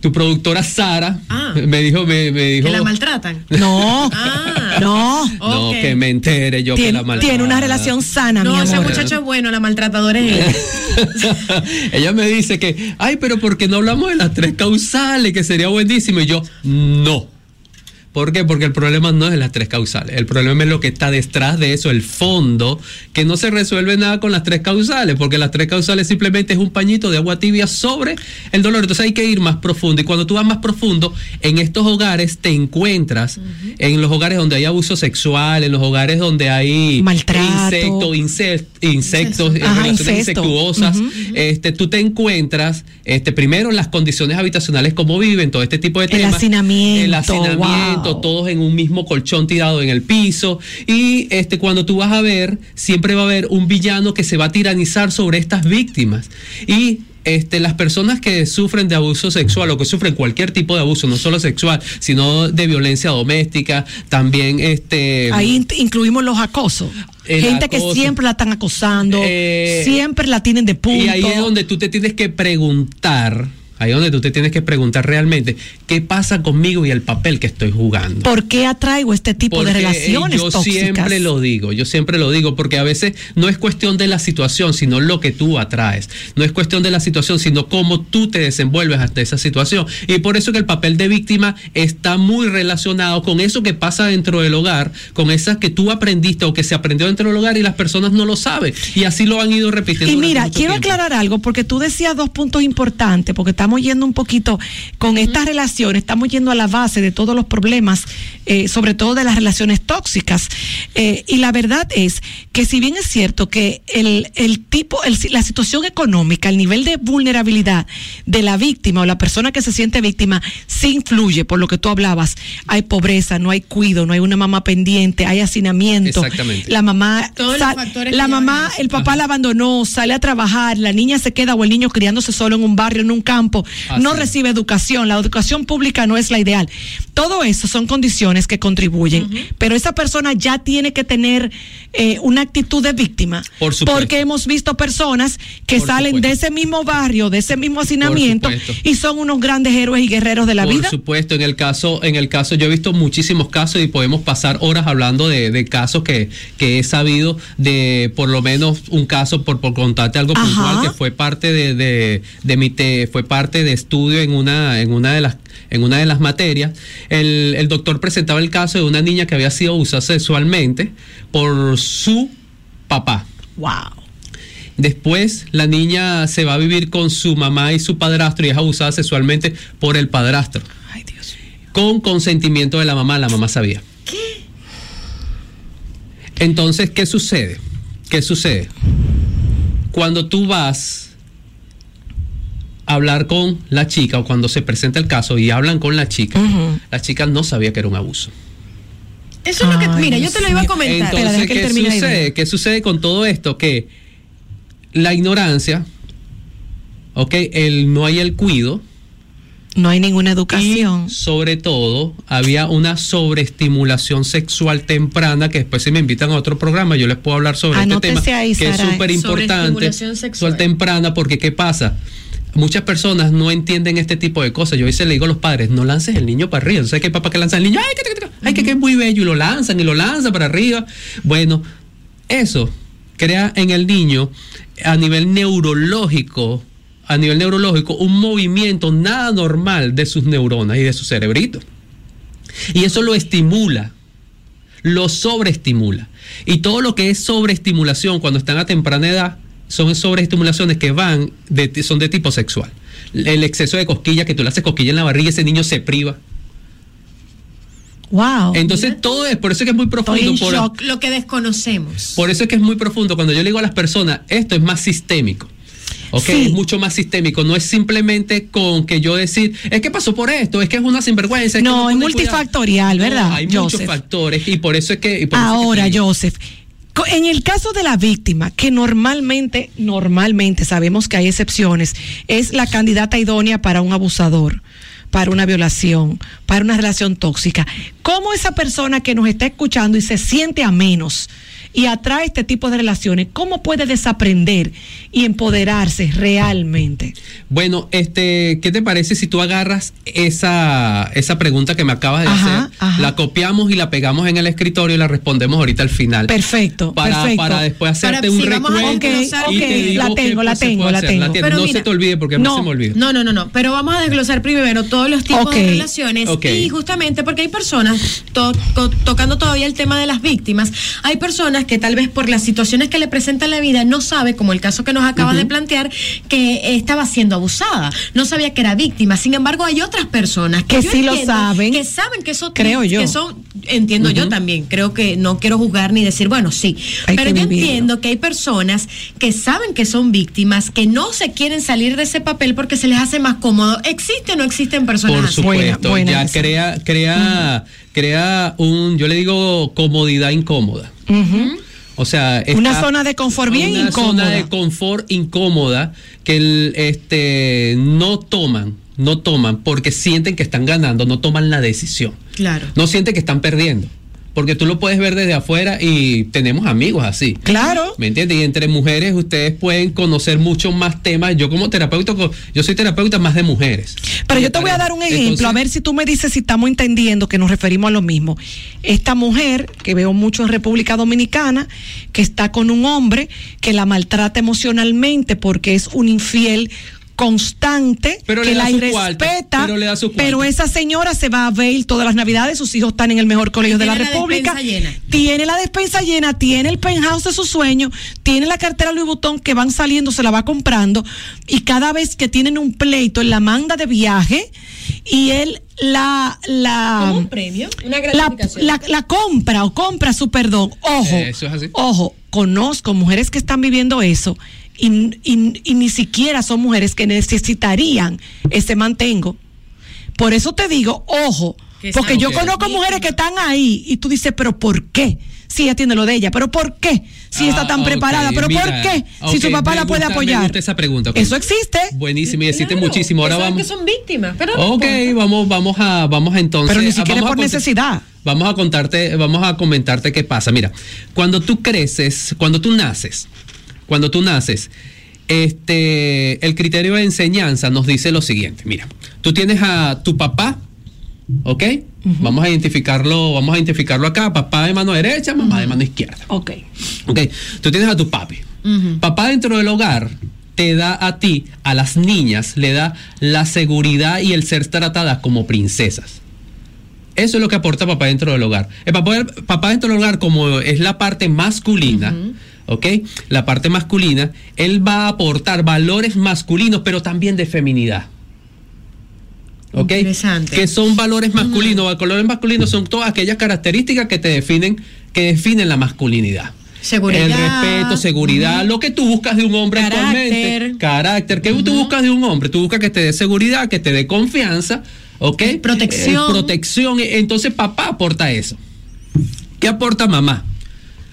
tu productora Sara Ah. me dijo, me, me dijo, Que la maltratan. No, Ah. no. no, que me entere yo que Tiene, la maltrata. tiene una relación sana, No, mi ese amor. muchacho es bueno, la maltratadora es ella. Ella me dice que, ay, pero ¿por qué no hablamos de las tres causales? Que sería buenísimo. Y yo, no. ¿Por qué? Porque el problema no es las tres causales. El problema es lo que está detrás de eso, el fondo, que no se resuelve nada con las tres causales, porque las tres causales simplemente es un pañito de agua tibia sobre el dolor. Entonces hay que ir más profundo. Y cuando tú vas más profundo, en estos hogares te encuentras, en los hogares donde hay abuso sexual, en los hogares donde hay Maltrato. insectos, incest- insectos, Ajá, relaciones incesto. incestuosas, Ujú. este, tú te encuentras, este, primero las condiciones habitacionales, cómo viven, todo este tipo de El temas. hacinamiento, El hacinamiento, wow. Todos en un mismo colchón tirado en el piso. Y este, cuando tú vas a ver, siempre va a haber un villano que se va a tiranizar sobre estas víctimas. Y este, las personas que sufren de abuso sexual o que sufren cualquier tipo de abuso, no solo sexual, sino de violencia doméstica, también este Ahí in- incluimos los acosos. Gente acoso. que siempre la están acosando, Eh, siempre la tienen de punto. Y ahí es donde tú te tienes que preguntar, ahí donde tú te tienes que preguntar realmente, ¿qué pasa conmigo y el papel que estoy jugando? ¿Por qué atraigo este tipo Porque, de eh, relaciones yo tóxicas? siempre lo digo, yo siempre lo digo, porque a veces no es cuestión de la situación, sino lo que tú atraes. No es cuestión de la situación, sino cómo tú te desenvuelves ante esa situación. Y por eso que el papel de víctima está muy relacionado con eso que pasa dentro del hogar, con esas que tú aprendiste o que se aprendió dentro del hogar y las personas no lo saben. Y así lo han ido repitiendo. Y mira, quiero tiempo. aclarar algo, porque tú decías dos puntos importantes, porque estamos yendo un poquito con estas relaciones, estamos yendo a la base de todos los problemas, eh, sobre todo de las relaciones tóxicas. Eh, y la verdad es que si bien es cierto que el, el tipo, el- la situación económica, el nivel de vulnerabilidad de la víctima o la persona que se siente víctima, sí influye, por lo que tú hablabas. Hay pobreza, no hay cuido, no hay una mamá pendiente, hay hacinamiento. Exactamente. La mamá, Todos los sal- factores la mamá, el papá la abandonó, sale a trabajar, la niña se queda o el niño criándose solo en un barrio, en un campo, Así no recibe educación, la educación pública no es la ideal. Todo eso son condiciones que contribuyen, pero esa persona ya tiene que tener eh, una actitud de víctima, Por supuesto. porque hemos visto personas que Por salen supuesto. de ese mismo barrio, de ese mismo hacinamiento y son unos grandes héroes y guerreros de la Por vida. supuesto, en el caso, en el caso, yo he visto muchísimos casos y podemos pasar horas hablando de, de casos que, que he sabido de por lo menos un caso, por, por contarte algo Ajá. puntual, que fue parte de, de, de mi te- fue parte de estudio en una, en una de las en una de las materias, el, el doctor presentaba el caso de una niña que había sido abusada sexualmente por su papá. Wow. Después la niña se va a vivir con su mamá y su padrastro y es abusada sexualmente por el padrastro. Ay, Dios mío. Con consentimiento de la mamá, la mamá sabía. Entonces, ¿qué sucede? ¿Qué sucede? Cuando tú vas hablar con la chica o cuando se presenta el caso y hablan con la chica, Ujú. la chica no sabía que era un abuso. Eso es lo que, Ay, mira, yo te lo iba a comentar. Entonces, ¿qué sucede? ¿Qué sucede con todo esto? Que la ignorancia, ¿ok? El no hay el cuido. No hay ninguna educación. Y sobre todo, había una sobreestimulación sexual temprana, que después si me invitan a otro programa, yo les puedo hablar sobre Anótese este tema, ahí, que es súper importante. Sobreestimulación sexual. temprana, porque ¿qué pasa? Muchas personas no entienden este tipo de cosas. Yo a veces le digo a los padres, no lances el niño para arriba. ¿Sabes qué papá que lanza el niño? ¡Ay, que, que, que, ay, que, que es muy bello! Y lo lanzan y lo lanzan para arriba. Bueno, eso crea en el niño a nivel neurológico, a nivel neurológico, un movimiento nada normal de sus neuronas y de su cerebrito. Y eso lo estimula, lo sobreestimula. Y todo lo que es sobreestimulación cuando están a temprana edad son sobreestimulaciones que van de, son de tipo sexual. El exceso de cosquilla, que tú le haces cosquilla en la barriga, ese niño se priva. Wow. Entonces todo es, por eso es que es muy profundo. Por- shock, lo que desconocemos. por eso es que es muy profundo. Cuando yo le digo a las personas, esto es más sistémico. Ok, Sí. es mucho más sistémico. No es simplemente con que yo decir, es que pasó por esto, es que es una sinvergüenza. es que No, es multifactorial, cuidado". ¿verdad, No, hay muchos factores y por eso es que. eso es Ahora, digo. Joseph, en el caso de la víctima, que normalmente, normalmente sabemos que hay excepciones, es la candidata idónea para un abusador, para una violación, para una relación tóxica. ¿Cómo esa persona que nos está escuchando y se siente a menos y atrae este tipo de relaciones, cómo puede desaprender y empoderarse realmente? Bueno, este, ¿qué te parece si tú agarras esa, esa pregunta que me acabas de Ajá, hacer, ajá. la copiamos y la pegamos en el escritorio y la respondemos ahorita al final? Perfecto, Para, perfecto. para después hacerte Para- un sí, vamos a recuento desglosar y ok, te digo la qué, tengo, la pues, tengo, la tengo. Pero no mira, se te olvide porque a mí no, se me olvida. No, no, no, no. Pero vamos a desglosar primero todos los tipos de relaciones. Y justamente porque hay personas, to- tocando todavía el tema de las víctimas, hay personas que tal vez por las situaciones que le presentan la vida no sabe, como el caso que nos acabas de plantear, que estaba siendo abusada. No sabía que era víctima. Sin embargo, hay otras personas que, sí lo saben. Que saben que eso Creo yo. Que son, entiendo yo también. Creo que no quiero juzgar ni decir, bueno, sí. Hay pero yo vivirlo. entiendo que hay personas que saben que son víctimas, que no se quieren salir de ese papel porque se les hace más cómodo. ¿Existe o no existen personas Por así? supuesto, buena ya esa. crea, crea, crea un, yo le digo comodidad incómoda. O sea, Una zona de confort bien una incómoda. zona de confort incómoda que el, este no toman, no toman porque sienten que están ganando, no toman la decisión. Claro. No sienten que están perdiendo. Porque tú lo puedes ver desde afuera y tenemos amigos así. Claro. ¿Me entiendes? Y entre mujeres ustedes pueden conocer mucho más temas. Yo como terapeuta, yo soy terapeuta más de mujeres. Pero yo te voy a dar un ejemplo, Entonces, a ver si tú me dices si estamos entendiendo que nos referimos a lo mismo. Esta mujer, que veo mucho en República Dominicana, que está con un hombre que la maltrata emocionalmente porque es un infiel constante, Pero que le da la su cuarto, pero le da su cuarto. pero esa señora se va a ver todas las navidades, sus hijos están en el mejor colegio de la Tiene la República, despensa llena. tiene la despensa llena, tiene el penthouse de sus sueños, tiene la cartera Louis Vuitton que van saliendo, se la va comprando y cada vez que tienen un pleito, él la manda de viaje y él la la Como un premio, una la, gratificación. la- la compra o compra su perdón. Ojo, Eso es así. ojo, conozco mujeres que están viviendo eso y, y- y ni siquiera son mujeres que necesitarían ese mantengo. Por eso te digo, ojo, Que porque yo conozco es mujeres que están ahí y tú dices, pero ¿por qué? Si ella tiene lo de ella, pero ¿por qué? Si está Ah, tan ok, preparada, pero mira, ¿por qué? Si su papá me la puede gusta- me apoyar. gusta esa pregunta. ok. Eso existe. Buenísimo, y existe Claro, muchísimo. Ahora vamos. que son víctimas, pero no Ok, importa. vamos, vamos a, vamos a entonces. Pero ni siquiera por necesidad. Vamos a contarte, vamos a comentarte qué pasa. Mira, cuando tú creces, cuando tú naces, cuando tú naces, este, el criterio de enseñanza nos dice lo siguiente. Mira, tú tienes a tu papá, ¿ok? Vamos a identificarlo, vamos a identificarlo acá. Papá de mano derecha, mamá de mano izquierda. Ok. Ok, tú tienes a tu papi. Papá dentro del hogar te da a ti, a las niñas, le da la seguridad y el ser tratadas como princesas. Eso es lo que aporta papá dentro del hogar. El papá, papá dentro del hogar, como es la parte masculina, ¿ok? La parte masculina, él va a aportar valores masculinos, pero también de feminidad. ¿Ok? Interesante. Que son valores masculinos. Valores masculinos son todas aquellas características que te definen, que definen la masculinidad. Seguridad. El respeto, seguridad, lo que tú buscas de un hombre Carácter. actualmente. Carácter. ¿Qué tú buscas de un hombre? Tú buscas que te dé seguridad, que te dé confianza, ¿ok? Protección. Eh, protección. Entonces papá aporta eso. ¿Qué aporta mamá?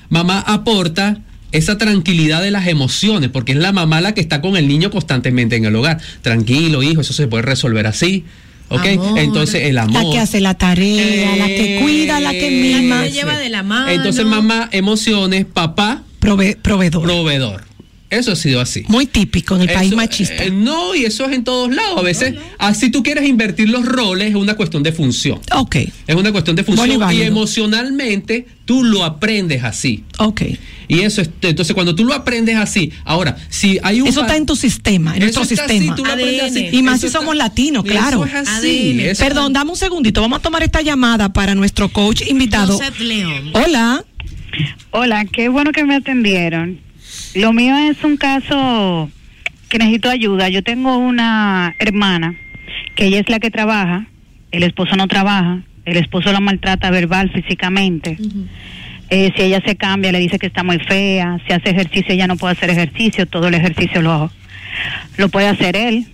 Mamá aporta esa tranquilidad de las emociones, porque es la mamá la que está con el niño constantemente en el hogar. Tranquilo, hijo, eso se puede resolver así. ¿Ok? Amor. Entonces el amor. La que hace la tarea, la que cuida, la que mima. La que lleva de la mano. Entonces mamá, emociones, papá, Prove- proveedor. proveedor. Eso ha sido así. Muy típico en el país Eso, machista. eh, no, y eso es en todos lados. A veces, así tú quieres invertir los roles, es una cuestión de función. ok, Es una cuestión de Bueno y función y, emocionalmente tú lo aprendes así. ok. Y eso es, entonces cuando tú lo aprendes así, ahora, si hay un Eso está en tu sistema, en Eso nuestro está así, sistema. tú lo aprendes así. Y más Eso si está- somos latinos, Eso claro. es así, eso- Perdón, dame un segundito. Vamos a tomar esta llamada para nuestro coach invitado. Joseph León. Hola. Hola, qué bueno que me atendieron. Lo mío es un caso que necesito ayuda. Yo tengo una hermana que ella es la que trabaja, el esposo no trabaja, el esposo la maltrata verbal, físicamente. Eh, si ella se cambia, le dice que está muy fea, si hace ejercicio, ella no puede hacer ejercicio, todo el ejercicio lo, lo puede hacer él.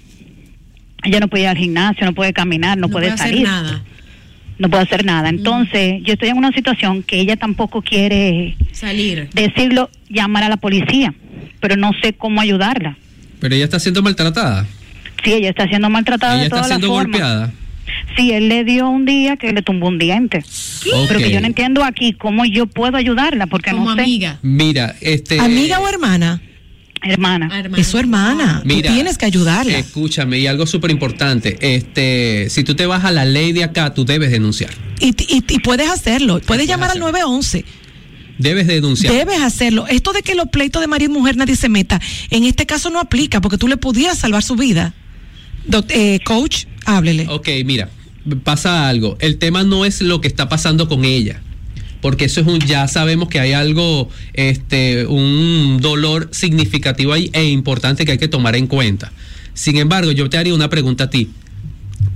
Ella no puede ir al gimnasio, no puede caminar, no, puede, hacer salir nada. No puede hacer nada. Entonces, yo estoy en una situación que ella tampoco quiere Salir. decirlo, llamar a la policía, pero no sé cómo ayudarla. Pero ella está siendo maltratada. Sí, ella está siendo maltratada ella de está todas las siendo formas. golpeada. Sí, él le dio un día que le tumbó un diente. Pero que yo no entiendo aquí cómo yo puedo ayudarla, porque no sé. Mira, este. ¿Amiga o hermana? Hermana. Es su hermana. Mira, Tú tienes que ayudarla. Escúchame, y algo súper importante. Este, si tú te vas a la ley de acá, tú debes denunciar. Y, y- y puedes hacerlo. Puedes llamar al 911. Debes denunciar. Debes hacerlo. Esto de que los pleitos de marido y mujer nadie se meta, en este caso no aplica porque tú le pudieras salvar su vida. Eh, coach, háblele. Ok, mira, pasa algo. El tema no es lo que está pasando con ella. Porque eso es un, ya sabemos que hay algo, este, un dolor significativo ahí e importante que hay que tomar en cuenta. Sin embargo, yo te haría una pregunta a ti.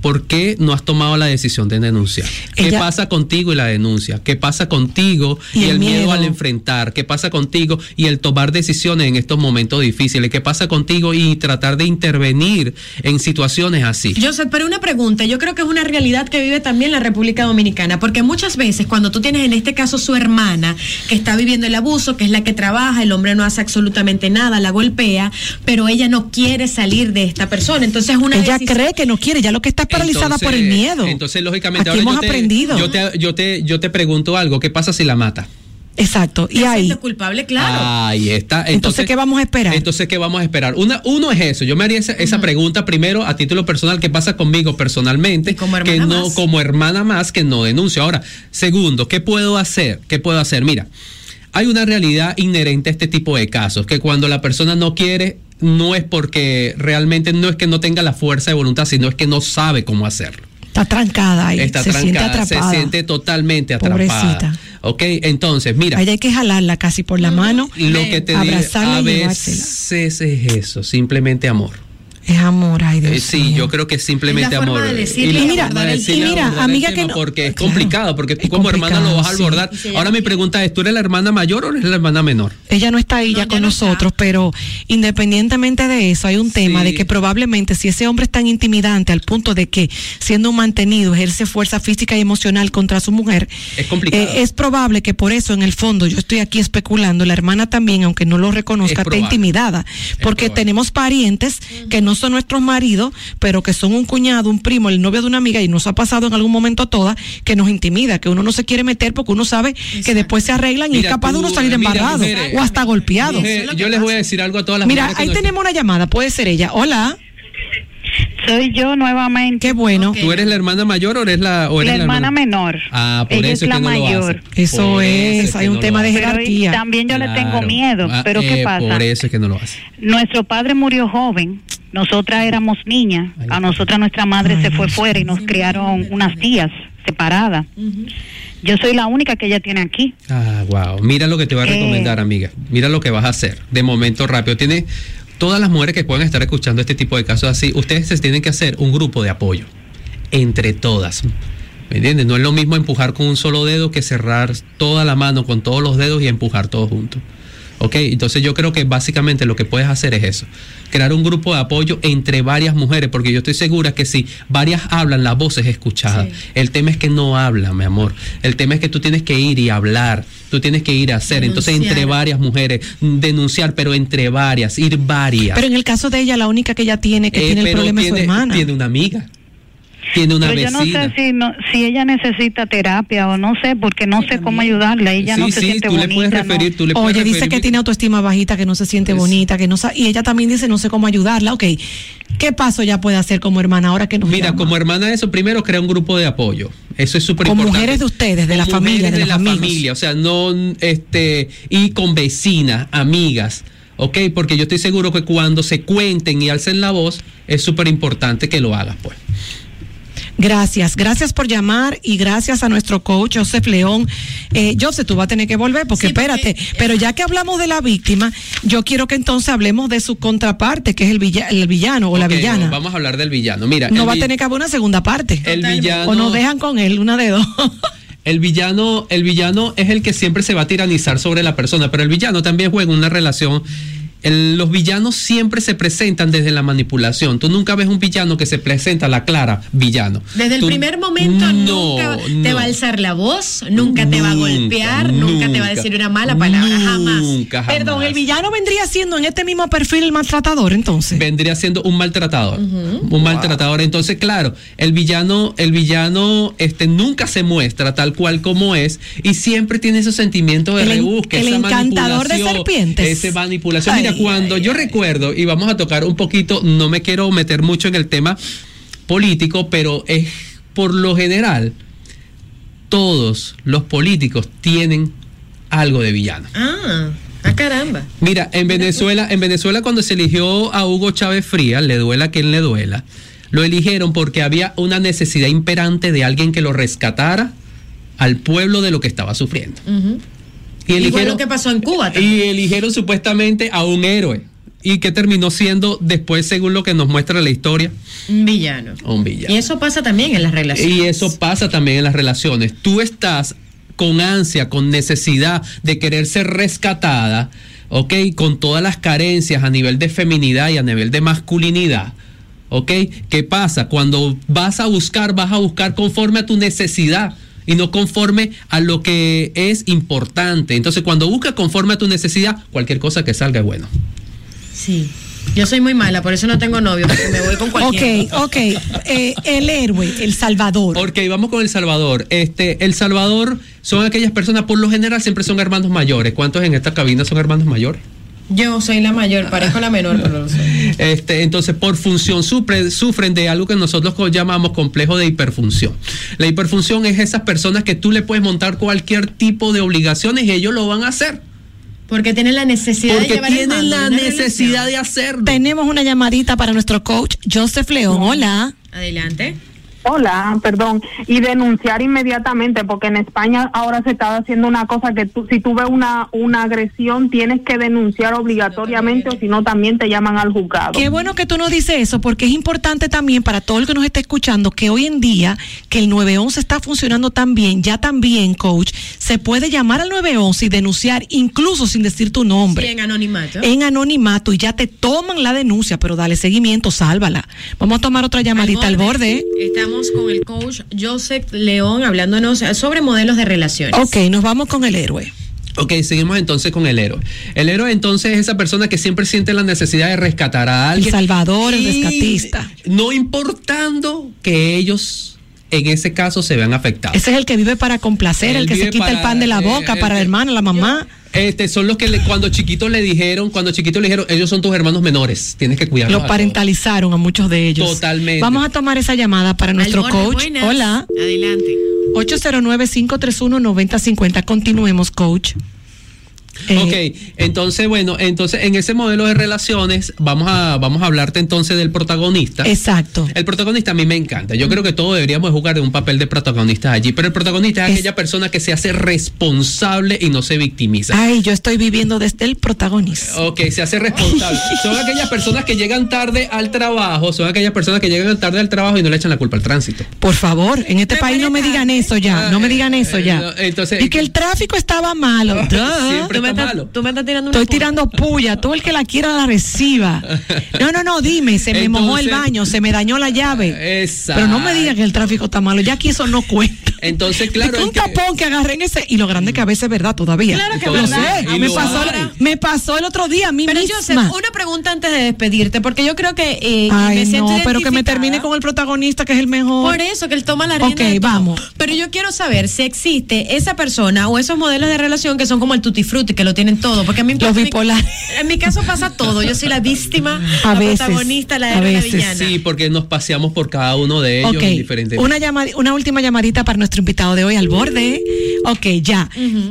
¿Por qué no has tomado la decisión de denunciar? ¿Qué Ella- pasa contigo y la denuncia? ¿Qué pasa contigo y, Y el el miedo. miedo. al enfrentar? ¿Qué pasa contigo y el tomar decisiones en estos momentos difíciles? ¿Qué pasa contigo y tratar de intervenir en situaciones así? Joseph, pero una pregunta, yo creo que es una realidad que vive también la República Dominicana, porque muchas veces cuando tú tienes en este caso su hermana que está viviendo el abuso, que es la que trabaja, el hombre no hace absolutamente nada, la golpea, pero ella no quiere salir de esta persona, entonces es una Ella decisión- cree que no quiere, ya lo que está paralizada por el miedo. Entonces, lógicamente, Aquí ahora hemos yo te, aprendido. Yo te, yo, te, yo te pregunto algo, ¿qué pasa si la mata? Exacto. Y ahí. culpable, claro. Ahí está. Entonces, ¿qué vamos a esperar? Entonces, ¿qué vamos a esperar? Una, uno es eso. Yo me haría esa, esa pregunta primero a título personal, ¿qué pasa conmigo personalmente? que hermana no, más. como hermana más, que no denuncio. Ahora, segundo, ¿qué puedo hacer? ¿Qué puedo hacer? Mira, hay una realidad inherente a este tipo de casos, que cuando la persona no quiere, no es porque realmente no es que no tenga la fuerza de voluntad, sino es que no sabe cómo hacerlo. Está trancada ahí. Está se siente trancada, se atrapada. siente totalmente atrapada. Pobrecita. Ok, entonces, mira. A ella hay que jalarla casi por la mano, Lo que te digo, abrazarla a y llevársela. veces es eso, simplemente amor. Es amor, ay Dios Eh, sí, yo creo que es simplemente Es amor. de decirle la y mira, forma de y decirle, mira, abordar el amiga que no- porque es claro, complicado, porque tú como hermana lo vas a sí. abordar. Ahora mi pregunta es, ¿tú eres la hermana mayor o eres la hermana menor? Ella no está ahí ya con nosotros, pero independientemente de eso, hay un tema de que probablemente si ese hombre es tan intimidante al punto de que siendo un mantenido ejerce fuerza física y emocional contra su mujer, Es complicado. eh, es probable que por eso en el fondo yo estoy aquí especulando, la hermana también, aunque no lo reconozca, Es está probable. intimidada, porque tenemos parientes que no son nuestros maridos, pero que son un cuñado, un primo, el novio de una amiga y nos ha pasado en algún momento a todas que nos intimida, que uno no se quiere meter porque uno sabe que después se arreglan y es capaz de uno salir mira, embarrado mujeres. o hasta golpeado. Mujer, yo les voy a decir algo a todas las Mira, ahí tenemos una llamada, puede ser ella. Hola. Soy yo nuevamente. Qué bueno. ¿Tú eres la hermana mayor o eres la, o La hermana menor. Ah, por Ella eso es la que no lo mayor. hace. Eso Por es, hay un no tema de jerarquía. también yo le tengo miedo. Ah, pero ¿qué eh, pasa? Por eso es que no lo hace. Nuestro padre murió joven, nosotras éramos niñas, a nosotras nuestra madre se fue fuera y nos criaron unas tías separadas. Yo soy la única que ella tiene aquí. Ah, wow. Mira lo que te voy a Eh. recomendar, amiga. Mira lo que vas a hacer. De momento rápido. Tiene todas las mujeres que puedan estar escuchando este tipo de casos así. Ustedes se tienen que hacer un grupo de apoyo entre todas. ¿Me entiendes? No es lo mismo empujar con un solo dedo que cerrar toda la mano con todos los dedos y empujar todos juntos. ¿Ok? Entonces yo creo que básicamente lo que puedes hacer es eso, crear un grupo de apoyo entre varias mujeres, porque yo estoy segura que si varias hablan, la voz es escuchada. El tema es que no hablan, mi amor. El tema es que tú tienes que ir y hablar, tú tienes que ir a hacer. Entonces entre varias mujeres, denunciar, pero entre varias, ir varias. Pero en el caso de ella, la única que ella tiene que Eh, tiene el problema es su hermana. Tiene una amiga, tiene una Pero yo no vecina. sé si, no, si ella necesita terapia o no sé, porque no sé cómo ayudarle. Ella no se sí, siente tú le bonita. puedes ¿no? referir, tú le puedes Oye, dice que tiene autoestima bajita, que no se siente bonita, que no y ella también dice no sé cómo ayudarla. Ok, ¿qué paso ella puede hacer como hermana ahora que nos Mira, llama? como hermana eso, primero crea un grupo de apoyo. Eso es súper Con importante. mujeres de ustedes, de la Con familia, de la amigos. familia, o sea, no este y con vecinas, amigas, ¿ok? Porque yo estoy seguro que cuando se cuenten y alcen la voz, es súper importante que lo hagas, pues. Gracias, gracias por llamar y gracias a nuestro coach Joseph León. Eh, Joseph, tú vas a tener que volver porque espérate, pero ya que hablamos de la víctima, yo quiero que entonces hablemos de su contraparte, que es el, villa- el villano o la villana. Vamos a hablar del villano. Mira, No va a tener que haber una segunda parte. El villano- O nos dejan con él, una de dos. El villano, el villano es el que siempre se va a tiranizar sobre la persona, pero el villano también juega una relación. El- los villanos siempre se presentan desde la manipulación. Tú nunca ves un villano que se presenta a la clara villano. Desde el Tú- primer momento No, nunca te no. va a alzar la voz, nunca te va a golpear, nunca, te va a decir una mala palabra, jamás. Nunca, jamás. Perdón, el villano vendría siendo en este mismo perfil el maltratador, entonces. vendría siendo un maltratador. Un maltratador. Entonces, claro, el villano, el villano este, nunca se muestra tal cual como es y siempre tiene esos sentimientos de El rebusque. el esa encantador de manipulación, serpientes. Esa manipulación. Mira, cuando yo recuerdo, y vamos a tocar un poquito, no me quiero meter mucho en el tema político, pero es por lo general, todos los políticos tienen algo de villano. Ah, ah, caramba. Mira, en Venezuela, en Venezuela cuando se eligió a Hugo Chávez Frías, le duela a quien le duela, lo eligieron porque había una necesidad imperante de alguien que lo rescatara al pueblo de lo que estaba sufriendo. Y eligieron, lo que pasó en Cuba también. y eligieron supuestamente a un héroe. Y que terminó siendo después, según lo que nos muestra la historia, Un villano. un villano. Y eso pasa también en las relaciones. Y eso pasa también en las relaciones. Tú estás con ansia, con necesidad de querer ser rescatada, ¿ok? Con todas las carencias a nivel de feminidad y a nivel de masculinidad. ¿Ok? ¿Qué pasa? Cuando vas a buscar, vas a buscar conforme a tu necesidad y no conforme a lo que es importante. Entonces, cuando buscas conforme a tu necesidad, cualquier cosa que salga es bueno. Sí. Yo soy muy mala, por eso no tengo novio, porque me voy con cualquiera. Ok, ok. Eh, el héroe, el salvador. Ok, vamos con El Salvador. Este, El Salvador son aquellas personas, por lo general, siempre son hermanos mayores. ¿Cuántos en esta cabina son hermanos mayores? Yo soy la mayor, parezco la menor, pero no lo soy. Este, entonces, por función, sufren, sufren de algo que nosotros llamamos complejo de hiperfunción. La hiperfunción es esas personas que tú le puedes montar cualquier tipo de obligaciones y ellos lo van a hacer. Porque tienen la necesidad de el tienen mando la necesidad de hacerlo. Tenemos una llamadita para nuestro coach Joseph León. Hola. Adelante. Hola, perdón. Y denunciar inmediatamente, porque en España ahora se está haciendo una cosa que tú, si tú ves una, una agresión, tienes que denunciar obligatoriamente o si no también te llaman al juzgado. Qué bueno que tú nos dices eso, porque es importante también para todo el que nos esté escuchando que hoy en día que el 911 está funcionando tan bien, ya también, coach, se puede llamar al 911 y denunciar incluso sin decir tu nombre. Sí, en anonimato. En anonimato y ya te toman la denuncia, pero dale seguimiento, sálvala. Vamos a tomar otra llamadita al borde. Estamos con el coach Joseph León hablándonos sobre modelos de relaciones. Ok, nos vamos con el héroe. Ok, seguimos entonces con el héroe. El héroe entonces es esa persona que siempre siente la necesidad de rescatar a alguien. salvador, el rescatista. No importando que ellos en ese caso se vean afectados. Ese es el que vive para complacer, el que se quita el pan de la eh, boca el para la hermana, la mamá. Este, son los que le- cuando chiquitos le dijeron, cuando chiquitos le dijeron, ellos son tus hermanos menores, tienes que cuidarlos. Los a todos". parentalizaron a muchos de ellos. Totalmente. Vamos a tomar esa llamada para nuestro coach. buenas. Hola. Adelante. 809-531-9050. Continuemos, coach. Eh, Ok, entonces bueno, entonces en ese modelo de relaciones vamos a vamos a hablarte entonces del protagonista. Exacto. El protagonista a mí me encanta. Yo creo que todos deberíamos jugar de un papel de protagonista allí, pero el protagonista es, aquella persona que se hace responsable y no se victimiza. Ay, yo estoy viviendo desde el protagonista. Ok, se hace responsable. Son aquellas personas que llegan tarde al trabajo, son aquellas personas que llegan tarde al trabajo y no le echan la culpa al tránsito. Por favor, en este país no me digan eso ya, no me digan eso ya. Eh, Entonces, y que el tráfico estaba malo. Duh. Siempre me estás- malo. Tú me estás tirando una Estoy puya. tirando puya, todo el que la quiera la reciba. No, no, no, dime, se me mojó el Entonces- baño, se me dañó la llave. Exacto. Pero no me digan que el tráfico está malo, ya aquí eso no cuenta. Entonces, claro, un que- tapón que agarré en ese, y lo grande que a veces es verdad todavía. Claro que es verdad. sé, me pasó, me pasó el otro día a mí Pero misma. Joseph, una pregunta antes de despedirte, porque yo creo que eh, Ay, me siento no, pero que me termine con el protagonista que es el mejor. Por eso, que él toma la rienda Ok, de vamos. Pero yo quiero saber si existe esa persona o esos modelos de relación que son como el tutti frutti, que lo tienen todo. Porque a mí Los bipolares. En mi caso pasa todo. Yo soy la víctima, A la veces, protagonista, la a héroe, la veces. villana. Sí, porque nos paseamos por cada uno de ellos en diferentes. una, llamada, una última llamadita para nuestro invitado de hoy al borde. Ok, ya.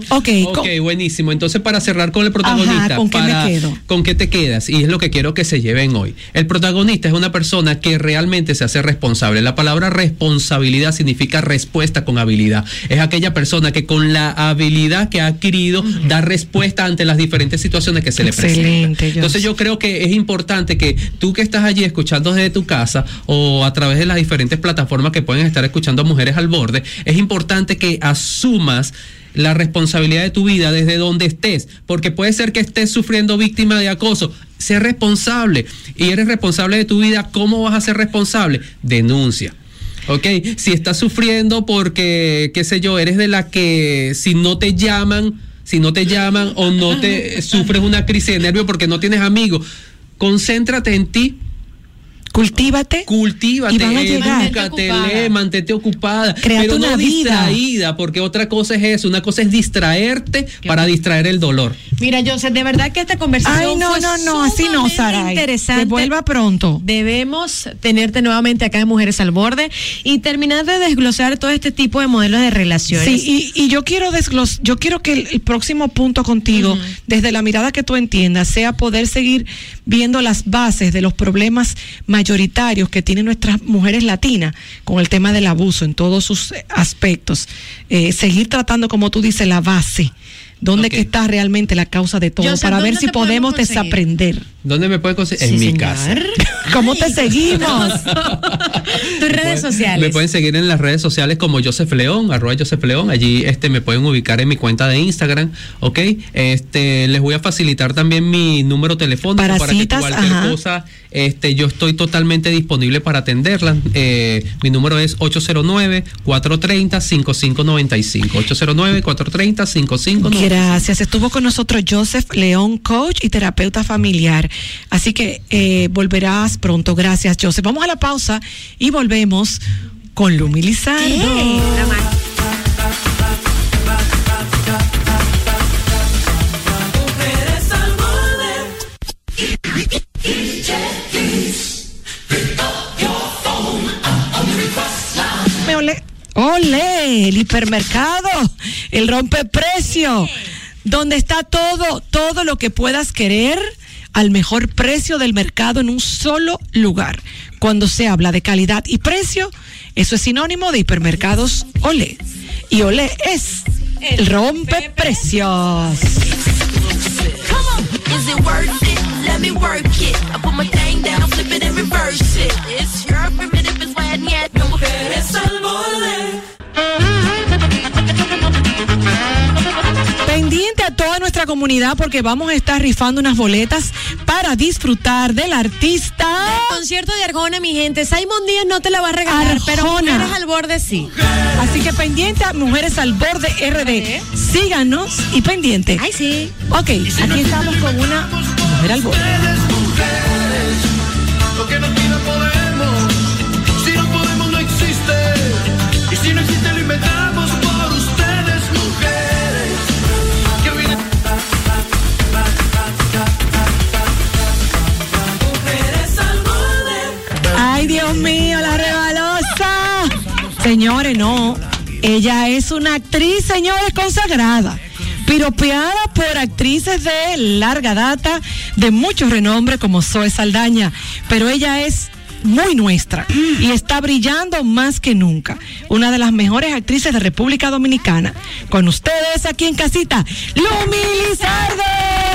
Ok, co- Ok, buenísimo. Entonces, para cerrar con el protagonista, Ajá, ¿con qué me quedo? ¿con qué te quedas? Y es lo que quiero que se lleven hoy. El protagonista es una persona que realmente se hace responsable. La palabra responsabilidad significa respuesta con habilidad. Es aquella persona que con la habilidad que ha adquirido da respuesta ante las diferentes situaciones que se le presentan. Entonces, yo creo que es importante que tú que estás allí escuchando desde tu casa o a través de las diferentes plataformas que pueden estar escuchando a Mujeres al Borde, es importante que asumas la responsabilidad de tu vida desde donde estés, porque puede ser que estés sufriendo víctima de acoso. Sé responsable y eres responsable de tu vida. ¿Cómo vas a ser responsable? Denuncia. Ok, si estás sufriendo porque, qué sé yo, eres de la que si no te llaman, si no te llaman o no te sufres una crisis de nervio porque no tienes amigos, concéntrate en ti. Cultívate. Cultívate, Y van a llegar. edúcate, Mantente ocupada. lee, mantente ocupada. Créate pero no una vida. distraída, porque otra cosa es eso. Una cosa es distraerte para distraer el dolor. Mira, Joseph, de verdad que esta conversación Ay, no, fue no, no, así no, Saray. interesante. Que vuelva pronto. Debemos tenerte nuevamente acá en Mujeres al Borde y terminar de desglosar todo este tipo de modelos de relaciones. Sí, y, y yo quiero desglos, yo quiero que el, el próximo punto contigo, desde la mirada que tú entiendas, sea poder seguir viendo las bases de los problemas mayoritarios que tienen nuestras mujeres latinas con el tema del abuso en todos sus eh, aspectos. Eh, seguir tratando, como tú dices, la base. ¿Dónde Ok. que está realmente la causa de todo? Para ver ¿dónde si podemos podemos conseguir? desaprender. ¿Dónde me pueden conseguir? Sí, en mi casa. ¿Cómo te seguimos? Tus redes sociales. Me pueden seguir en las redes sociales como Joseph León, arroba Joseph León. Allí este, me pueden ubicar en mi cuenta de Instagram, ¿ok? Este, les voy a facilitar también mi número telefónico Para para, citas, que cualquier ajá. cosa, este, yo estoy totalmente disponible para atenderlas. Eh, mi número es 809-430-5595. 809-430-5595. Gracias. Estuvo con nosotros Joseph León, coach y terapeuta familiar. Así que eh, volverás pronto. Gracias, Joseph. Vamos a la pausa y volvemos con Lumi Lizardo. Me. Ole, el hipermercado, el rompeprecio, donde está todo, todo lo que puedas querer al mejor precio del mercado en un solo lugar. Cuando se habla de calidad y precio, eso es sinónimo de hipermercados Ole. Y Ole es el rompeprecios. Come Pendiente a toda nuestra comunidad porque vamos a estar rifando unas boletas para disfrutar del artista. Concierto de Arjona, mi gente. Simon Díaz no te la va a regalar, pero. Mujeres al Borde sí. Así que pendiente a Mujeres al Borde RD. Síganos y pendiente. Ay, sí. Ok, aquí estamos con una Mujer al Borde. Ay, Dios mío, la rebalosa. Señores, no. Ella es una actriz, señores, consagrada. Piropeada por actrices de larga data, de mucho renombre como Zoe Saldaña. Pero ella es muy nuestra y está brillando más que nunca. Una de las mejores actrices de República Dominicana. Con ustedes aquí en casita, Lumi Lizardo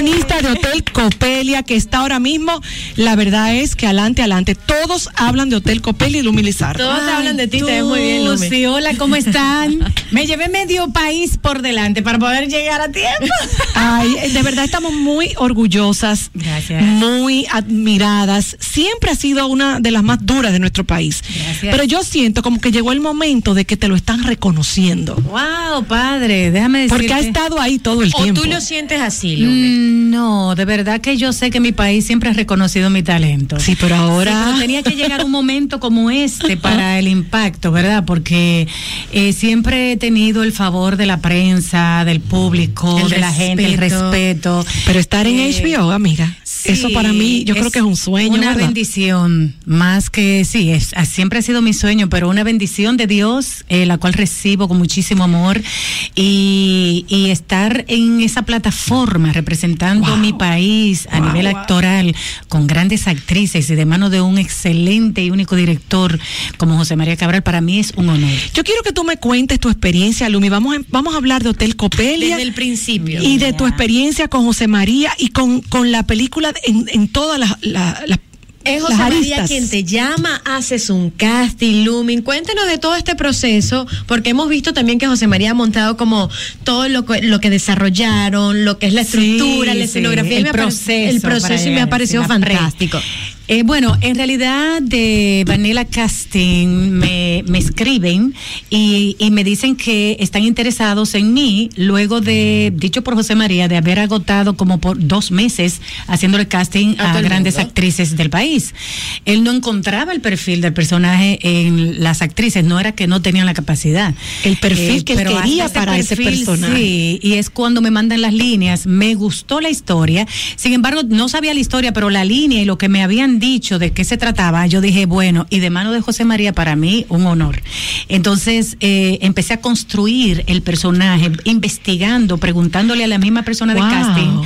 protagonista de Hotel Copelia, que está ahora mismo, la verdad es que adelante, adelante, todos hablan de Hotel Copelia y Lumi Lizardo. Todos Ay, hablan de ti, te ves muy bien, Lumi. Sí, hola, ¿cómo están? Me llevé medio país por delante para poder llegar a tiempo. Ay, de verdad estamos muy orgullosas, Gracias. muy admiradas. Siempre ha sido una de las más duras de nuestro país. Gracias. Pero yo siento como que llegó el momento de que te lo están reconociendo. Wow, padre, déjame decirte. Porque ha estado ahí todo el O tiempo. tú lo sientes así, Lumi. Mm, No, de verdad que yo sé que mi país siempre ha reconocido mi talento. Sí, pero ahora- Sí, pero tenía que llegar un momento como este para el impacto, ¿verdad? Porque eh, siempre he tenido el favor de la prensa, del público, El de la gente, el respeto. respeto. Pero estar en Eh, HBO, amiga, eso para mí, yo creo que es un sueño. Una ¿verdad? bendición, más que sí, es, ah, siempre ha sido mi sueño, pero una bendición de Dios, eh, la cual recibo con muchísimo amor y, y estar en esa plataforma representando mi país a nivel actoral con grandes actrices y de mano de un excelente y único director como José María Cabral, para mí es un honor. Yo quiero que tú me cuentes tu experiencia, Lumi. Vamos a, vamos a hablar de Hotel Copelia. Desde el principio. y de tu experiencia con José María y con, con la película en, en todas las, la- las- Es José las María quien te llama, haces un casting, Lumin. Cuéntanos de todo este proceso, porque hemos visto también que José María ha montado como todo lo que, lo que desarrollaron, lo que es la estructura, Sí, la sí, escenografía. y el me ha pare- proceso el proceso y me ha parecido sí, fantástico. Eh, bueno, en realidad de Vanilla Casting me, me escriben y, y me dicen que están interesados en mí luego de, dicho por José María, de haber agotado como por dos meses haciéndole casting A grandes mundo. actrices del país. Él no encontraba el perfil del personaje en las actrices, no era que no tenían la capacidad. El perfil que él quería hasta para ese personaje. Sí, y es cuando me mandan las líneas. Me gustó la historia. Sin embargo, no sabía la historia, pero la línea y lo que me habían dicho de qué se trataba, yo dije, bueno, y de mano de José María, para mí, un honor. Entonces, eh, empecé a construir el personaje, investigando, preguntándole a la misma persona de casting,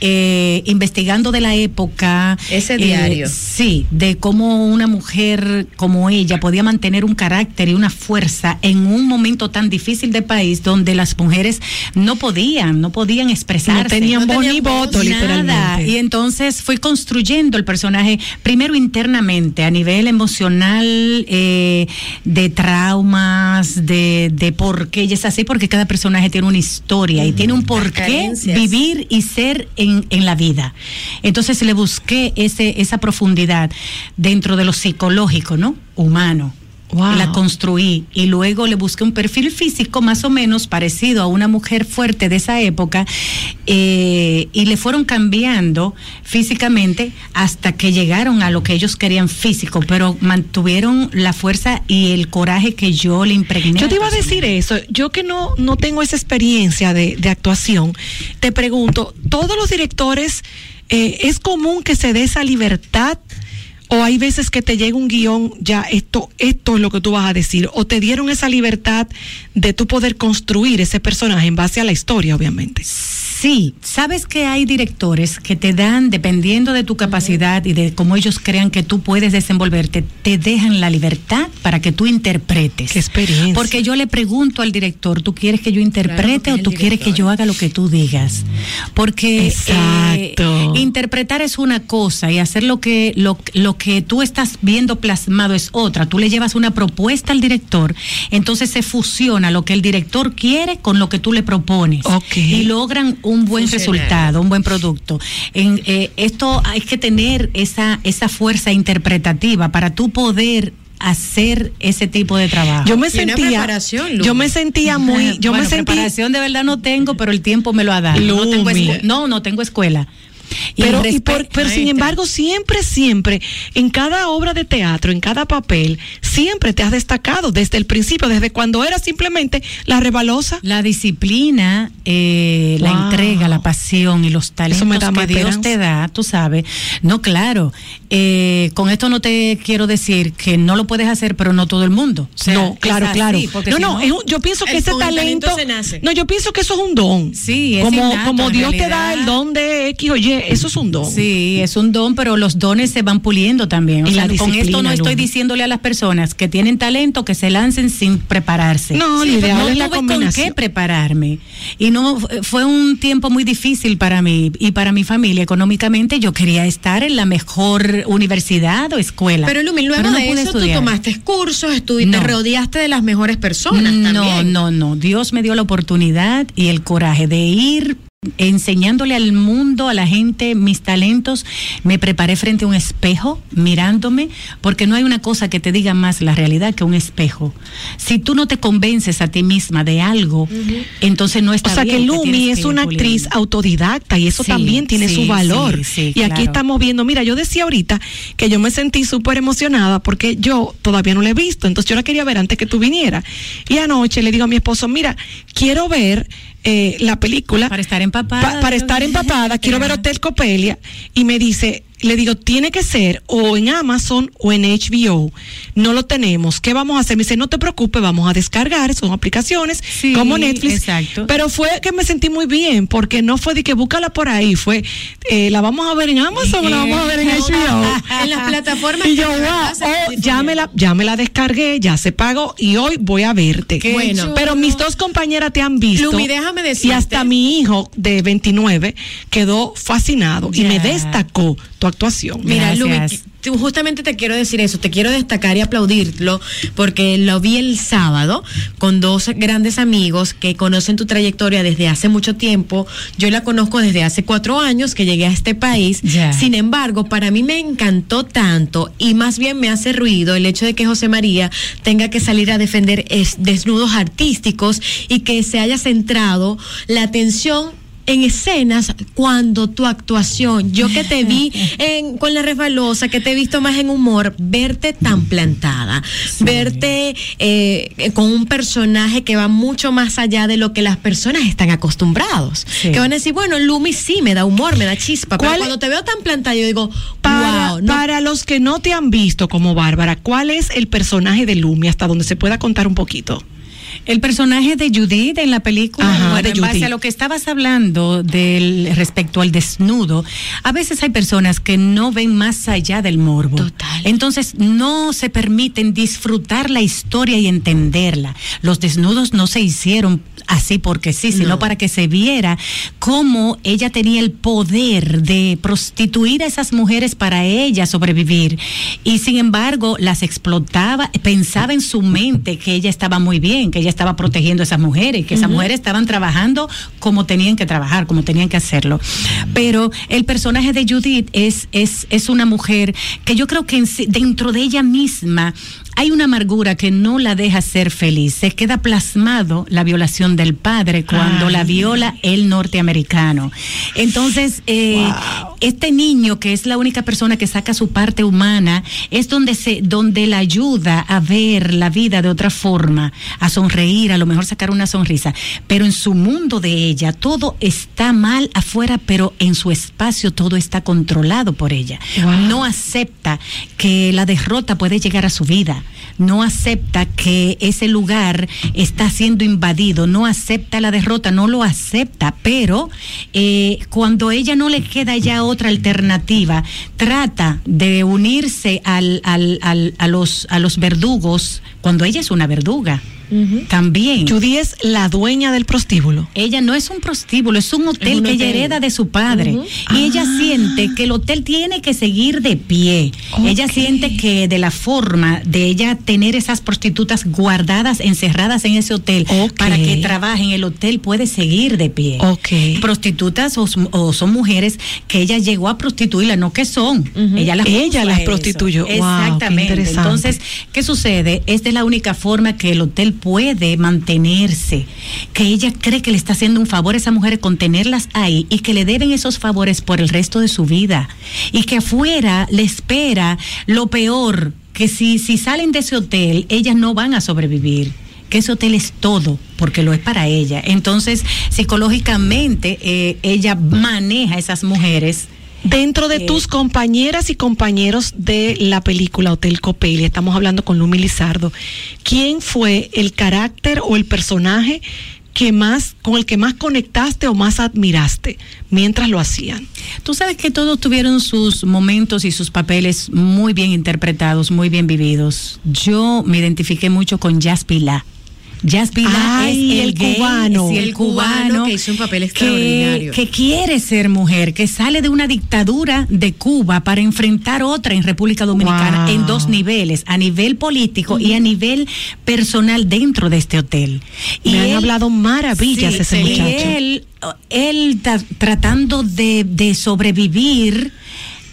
eh, investigando de la época. Ese eh, diario. Sí, de cómo una mujer como ella podía mantener un carácter y una fuerza en un momento tan difícil del país donde las mujeres no podían, no podían expresarse. No tenían voz ni voto, literalmente. Y entonces fui construyendo el personaje, primero internamente, a nivel emocional, eh, de traumas, de, de por qué ella es así, porque cada personaje tiene una historia y tiene un porqué carencias. vivir y ser en, en la vida. Entonces le busqué ese, esa profundidad dentro de lo psicológico, ¿no? Humano. Wow. La construí y luego le busqué un perfil físico más o menos parecido a una mujer fuerte de esa época eh, y le fueron cambiando físicamente hasta que llegaron a lo que ellos querían físico, pero mantuvieron la fuerza y el coraje que yo le impregné. Yo te iba a decir eso, yo que no, no tengo esa experiencia de, de actuación, te pregunto, ¿todos los directores eh, es común que se dé esa libertad? ¿O hay veces que te llega un guion, ya esto, esto es lo que tú vas a decir? ¿O te dieron esa libertad de tú poder construir ese personaje en base a la historia, obviamente? Sí, sabes que hay directores que te dan, dependiendo de tu capacidad y de cómo ellos crean que tú puedes desenvolverte, te dejan la libertad para que tú interpretes. Qué experiencia. Porque yo le pregunto al director, ¿tú quieres que yo interprete o tú quieres que yo haga lo que tú digas? Porque eh, Exacto. interpretar es una cosa y hacer lo que lo, lo que tú estás viendo plasmado es otra. Tú le llevas una propuesta al director, entonces se fusiona lo que el director quiere con lo que tú le propones Ok. y logran un buen Funcionar. resultado, un buen producto. En, eh, esto hay que tener esa esa fuerza interpretativa para tú poder hacer ese tipo de trabajo. Yo me sentía, yo me sentía muy, yo Bueno, me sentía, preparación de verdad no tengo, pero el tiempo me lo ha dado. No tengo, no, no tengo escuela. Pero, y respe- por- pero sin Maestra. embargo, siempre, siempre, en cada obra de teatro, en cada papel, siempre te has destacado desde el principio, desde cuando eras simplemente la rebalosa. La disciplina, eh, la entrega, la pasión y los Eso talentos me da que Dios te da, tú sabes. No, claro. eh, con esto no te quiero decir que no lo puedes hacer, pero no todo el mundo. O sea, no, claro, así, claro. No, no, es un- yo pienso que ese talento talento, se nace. no, yo pienso que eso es un don. Sí, es como, innato, como Dios te da el don de X o Y, que eso es un don. Sí, es un don, pero los dones se van puliendo también. O Y sea, la con esto no estoy diciéndole a las personas que tienen talento que se lancen sin prepararse. No, lo ideal no es la tuve con qué prepararme. Y no fue un tiempo muy difícil para mí y para mi familia. Económicamente yo quería estar en la mejor universidad o escuela. Pero Lumi, luego Pero no de eso tú tomaste cursos, estu- te No. rodeaste de las mejores personas No, también. no, no. Dios me dio la oportunidad y el coraje de ir enseñándole al mundo, a la gente, mis talentos. Me preparé frente a un espejo, mirándome, porque no hay una cosa que te diga más la realidad que un espejo. Si tú no te convences a ti misma de algo, entonces no está O sea bien, que Lumi es que una puliendo. actriz autodidacta y eso Sí, también tiene sí, su valor. sí, y aquí estamos viendo, mira, yo decía ahorita que yo me sentí súper emocionada porque yo todavía no la he visto, entonces yo la quería ver antes que tú vinieras. Y anoche le digo a mi esposo, mira, quiero ver eh, la película. Para estar empapada. Pa- para estar empapada, quiero ver Hotel Copelia. Y me dice, le digo, tiene que ser o en Amazon o en HBO. No lo tenemos. ¿Qué vamos a hacer? Me dice, no te preocupes, vamos a descargar. Son aplicaciones como Netflix. exacto. Pero fue que me sentí muy bien, porque no fue de que búscala por ahí. Fue, eh, la vamos a ver en Amazon o la vamos a ver en HBO. en las plataformas Y yo, wow, se oh, ya, me la, ya me la descargué, ya se pagó y hoy voy a verte. Qué bueno, chulo. pero mis dos compañeras te han visto. Lumi, déjame Y decirte- hasta mi hijo de 29 quedó fascinado y me destacó tu actuación. Mira, Lumi, tú- justamente te quiero decir eso, te quiero destacar y aplaudirlo porque lo vi el sábado con dos grandes amigos que conocen tu trayectoria desde hace mucho tiempo. Yo la conozco desde hace cuatro años que llegué a este país. Sin embargo, para mí me encantó tanto y más bien me hace ruido el hecho de que José María tenga que salir a defender es- desnudos artísticos y que se haya centrado la atención en escenas cuando tu actuación, yo que te vi en, con la resbalosa, que te he visto más en humor, verte tan plantada, verte eh, con un personaje que va mucho más allá de lo que las personas están acostumbrados. Que van a decir, bueno, Lumi sí me da humor, me da chispa, pero ¿Cuál- cuando te veo tan plantada, yo digo, Para, wow, no para los que no te han visto como Bárbara, ¿cuál es el personaje de Lumi hasta donde se pueda contar un poquito? El personaje de Judith en la película, Ajá, bueno, de en base a lo que estabas hablando del respecto al desnudo, a veces hay personas que no ven más allá del morbo. Total. Entonces no se permiten disfrutar la historia y entenderla. Los desnudos no se hicieron así porque sí, sino No. para que se viera cómo ella tenía el poder de prostituir a esas mujeres para ella sobrevivir. Y sin embargo, las explotaba, pensaba en su mente que ella estaba muy bien, que ella estaba protegiendo a esas mujeres, que esas mujeres estaban trabajando como tenían que trabajar, como tenían que hacerlo. Pero el personaje de Judith es, es, es una mujer que yo creo que dentro de ella misma hay una amargura que no la deja ser feliz. Se queda plasmado la violación del padre cuando Ay. la viola el norteamericano. Entonces, eh, este niño, que es la única persona que saca su parte humana, es donde se, donde la ayuda a ver la vida de otra forma, a sonreír, a lo mejor sacar una sonrisa. Pero en su mundo de ella, todo está mal afuera, pero en su espacio todo está controlado por ella. No acepta que la derrota puede llegar a su vida. No acepta que ese lugar está siendo invadido. No acepta la derrota, no lo acepta. Pero eh, cuando ella no le queda ya otra alternativa, trata de unirse al, al- al- a, los, a los verdugos cuando ella es una verduga. También. Judy es la dueña del prostíbulo. Ella no es un prostíbulo, es un hotel un que ella hereda de su padre. Y ella Ah. siente que el hotel tiene que seguir de pie. Ella siente que de la forma de ella tener esas prostitutas guardadas, encerradas en ese hotel, para que trabajen, el hotel puede seguir de pie. Prostitutas o, o son mujeres que ella llegó a prostituirla, no que son. Ella las, Ella las prostituyó. Wow, Exactamente. Entonces, ¿qué sucede? Esta es la única forma que el hotel puede mantenerse. Que ella cree que le está haciendo un favor a esas mujeres con tenerlas ahí y que le deben esos favores por el resto de su vida. Y que afuera le espera lo peor, que si, si salen de ese hotel, ellas no van a sobrevivir que ese hotel es todo, porque lo es para ella. Entonces, psicológicamente, eh, ella maneja a esas mujeres. Dentro de Eh, tus compañeras y compañeros de la película Hotel Copelia, estamos hablando con Lumi Lizardo, ¿quién fue el carácter o el personaje que más, con el que más conectaste o más admiraste mientras lo hacían? Tú sabes que todos tuvieron sus momentos y sus papeles muy bien interpretados, muy bien vividos. Yo me identifiqué mucho con Jazz Pilar. Jazz Pilar es el, el gay, cubano. sí, el cubano que hizo un papel extraordinario. que quiere ser mujer, que sale de una dictadura de Cuba para enfrentar otra en República Dominicana Wow. en dos niveles, a nivel político y a nivel personal dentro de este hotel. Me han hablado maravillas Sí, ese y muchacho. él, él ta- tratando de, de sobrevivir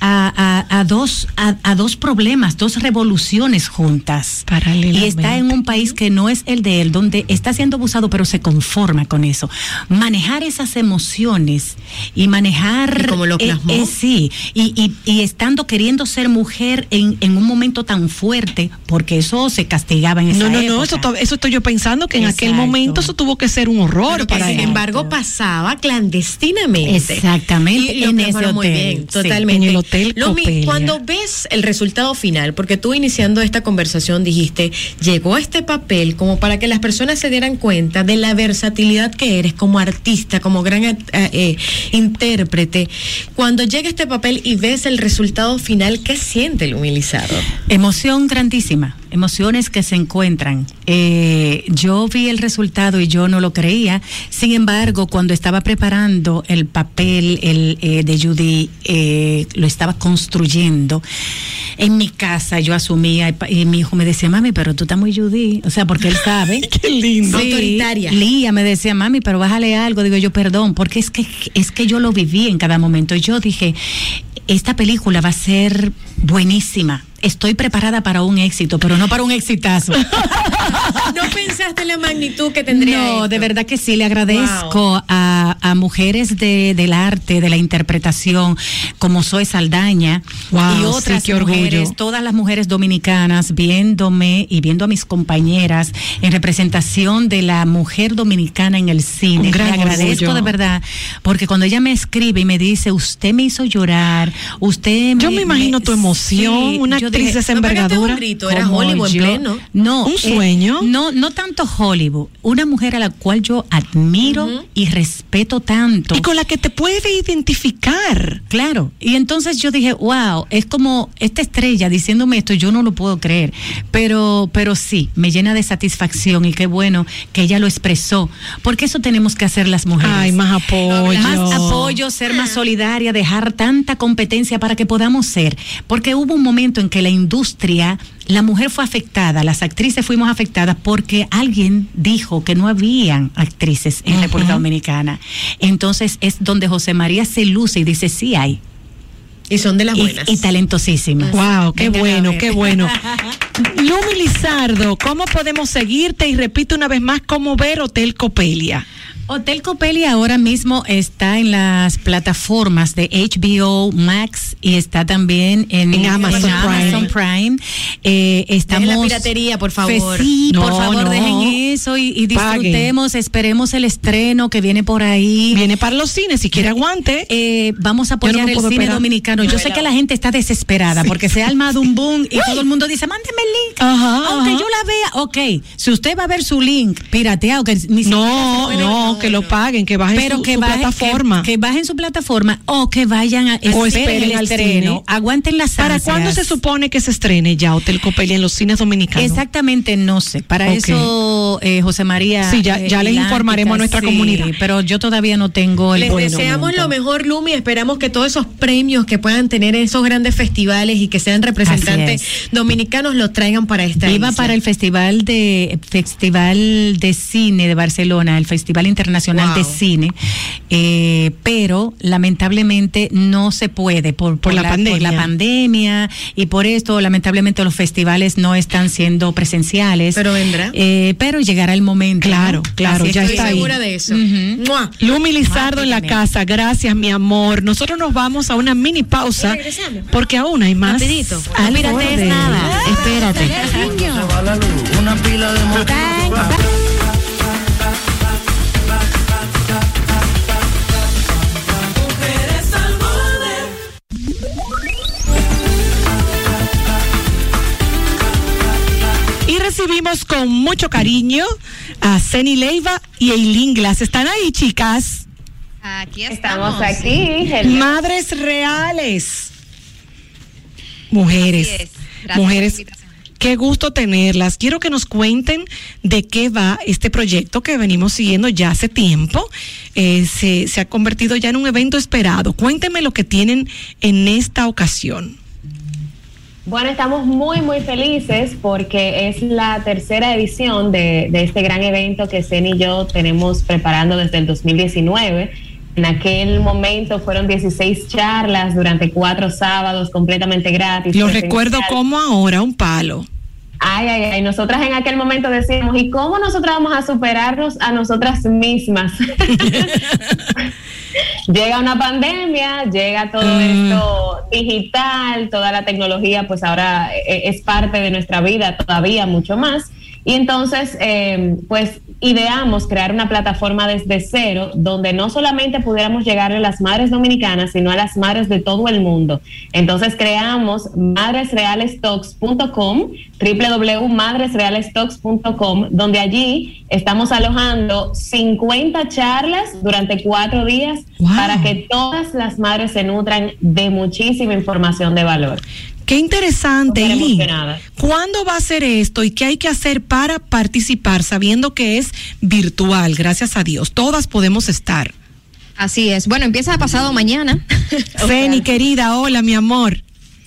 a, a- a dos, a, a dos problemas, dos revoluciones juntas. Y está en un país que no es el de él, donde está siendo abusado, pero se conforma con eso. Manejar esas emociones y manejar... Y como lo eh, plasmó. eh, sí, y, y- y estando queriendo ser mujer en, en un momento tan fuerte, porque eso se castigaba en esa No, no, época. no, eso, to- eso estoy yo pensando que en aquel momento eso tuvo que ser un horror Pero que, para sin él. embargo pasaba clandestinamente. Exactamente, Y lo en ese muy hotel, bien, sí. totalmente. En el Hotel Lumi, Copelia. cuando ves el resultado final, porque tú iniciando esta conversación dijiste, llegó este papel como para que las personas se dieran cuenta de la versatilidad que eres como artista, como gran eh, eh, intérprete. Cuando llega este papel y ves el resultado final, ¿qué siente el humilizado? Emoción grandísima, emociones que se encuentran. Eh, yo vi el resultado y yo no lo creía. Sin embargo, cuando estaba preparando el papel el, de Judy, lo estaba construyendo. En mi casa yo asumía y mi hijo me decía, mami, pero tú estás muy Judy. O sea, porque él sabe. Qué lindo. Sí, Autoritaria. Lía me decía, mami, pero bájale algo. Digo yo, perdón, porque es que, es que yo lo viví en cada momento. Yo dije, esta película va a ser buenísima. Estoy preparada para un éxito, pero no para un exitazo. ¿No pensaste en la magnitud que tendría No, esto? de verdad que sí, le agradezco a, a mujeres de, del arte, de la interpretación, como Zoe Saldaña Wow, y otras sí, mujeres, todas las mujeres dominicanas, viéndome y viendo a mis compañeras en representación de la mujer dominicana en el cine. Le agradezco orgullo. de verdad, porque cuando ella me escribe y me dice, usted me hizo llorar, usted Yo me imagino tu emoción, una yo actriz de esa No, pero que te envergadura. un grito, era Hollywood en pleno. No, ¿Un eh, sueño? no, no tanto Hollywood. Una mujer a la cual yo admiro y respeto tanto. Y con la que te puedes identificar. Claro. Y entonces yo dije, wow, es como esta estrella diciéndome esto, yo no lo puedo creer. Pero, pero sí, me llena de satisfacción y qué bueno que ella lo expresó. Porque eso tenemos que hacer las mujeres. Ay, más apoyo. Más apoyo, ser más solidaria, dejar tanta competencia para que podamos ser. Porque hubo un momento en que la industria, la mujer fue afectada, las actrices fuimos afectadas porque alguien dijo que no habían actrices en República Dominicana. Entonces es donde José María se luce y dice, sí hay. Y son de las buenas. y talentosísimas. Wow, qué bueno, qué bueno. Lumi Lizardo, ¿cómo podemos seguirte? Y repite una vez más, ¿cómo ver Hotel Copelia? Hotel Copelia ahora mismo está en las plataformas de HBO Max y está también en, En Amazon Amazon Prime. Eh, estamos Dejen la piratería, por favor. Sí, No, por favor, no. dejen eso y, y Paguen. disfrutemos, esperemos el estreno que viene por ahí. Viene para los cines, si quiere aguante. Eh, vamos a no apoyar el cine esperar. dominicano. Yo sé que la gente está desesperada porque se ha armado un boom y todo el mundo dice, mándeme el link. Ajá, Aunque ajá. yo la vea, ok. Si usted va a ver su link pirateado, que ni siquiera se No, puede- no, que lo paguen, que bajen pero su, que su bajen, plataforma. Que, que bajen su plataforma o que vayan a O esperen esperen el al estreno, cine. aguanten las ¿Para ansias. cuándo se supone que se estrene ya Hotel Copelia en los cines dominicanos? Exactamente, no sé. Para eso, eh, José María. Sí, ya- ya les Lántica, informaremos a nuestra sí, comunidad. Pero yo todavía no tengo el Les bueno deseamos momento. lo mejor, Lumi. Esperamos que todos esos premios que puedan tener en esos grandes festivales y que sean representantes dominicanos los traigan para esta Iba para el festival de festival de cine de Barcelona, el Festival Internacional Wow. de Cine, eh, pero lamentablemente no se puede por, Por la pandemia. por la pandemia y por esto lamentablemente los festivales no están siendo presenciales. Pero vendrá. Eh, pero llegará el momento. Claro, ¿no? claro, Así es ya Estoy está ahí. segura de eso. Ujú. ¡Mua! Lumi Lizardo en la casa, gracias mi amor. Nosotros nos vamos a una mini pausa regresamos. porque aún hay más. Rapidito. al No piratees borde. nada. Espérate. Una pila de recibimos con mucho cariño a Ceni Leiva y Eileen Glass. ¿Están ahí, chicas? Aquí Estamos aquí. Madres reales. Mujeres. Gracias Mujeres. Qué gusto tenerlas. Quiero que nos cuenten de qué va este proyecto que venimos siguiendo ya hace tiempo. Eh, se, se ha convertido ya en un evento esperado. Cuéntenme lo que tienen en esta ocasión. Bueno, estamos muy, muy felices porque es la tercera edición de, de este gran evento que Zen y yo tenemos preparando desde el 2019. En aquel momento fueron 16 charlas durante cuatro sábados completamente gratis. Lo recuerdo como ahora, un palo. Ay, ay, ay, nosotras en aquel momento decíamos, ¿y cómo nosotras vamos a superarnos a nosotras mismas? llega una pandemia, llega todo esto digital, toda la tecnología, pues ahora eh, es parte de nuestra vida todavía mucho más. Y entonces, eh, pues ideamos crear una plataforma desde cero donde no solamente pudiéramos llegar a las madres dominicanas, sino a las madres de todo el mundo. Entonces creamos madresrealestalks.com, www.madresrealestalks.com, donde allí estamos alojando 50 charlas durante cuatro días para que todas las madres se nutran de muchísima información de valor. Qué interesante, emocionada. ¿Cuándo va a ser esto y qué hay que hacer para participar sabiendo que es virtual? Gracias a Dios. Todas podemos estar. Así es. Bueno, empieza pasado mañana. Feni, querida, hola, mi amor.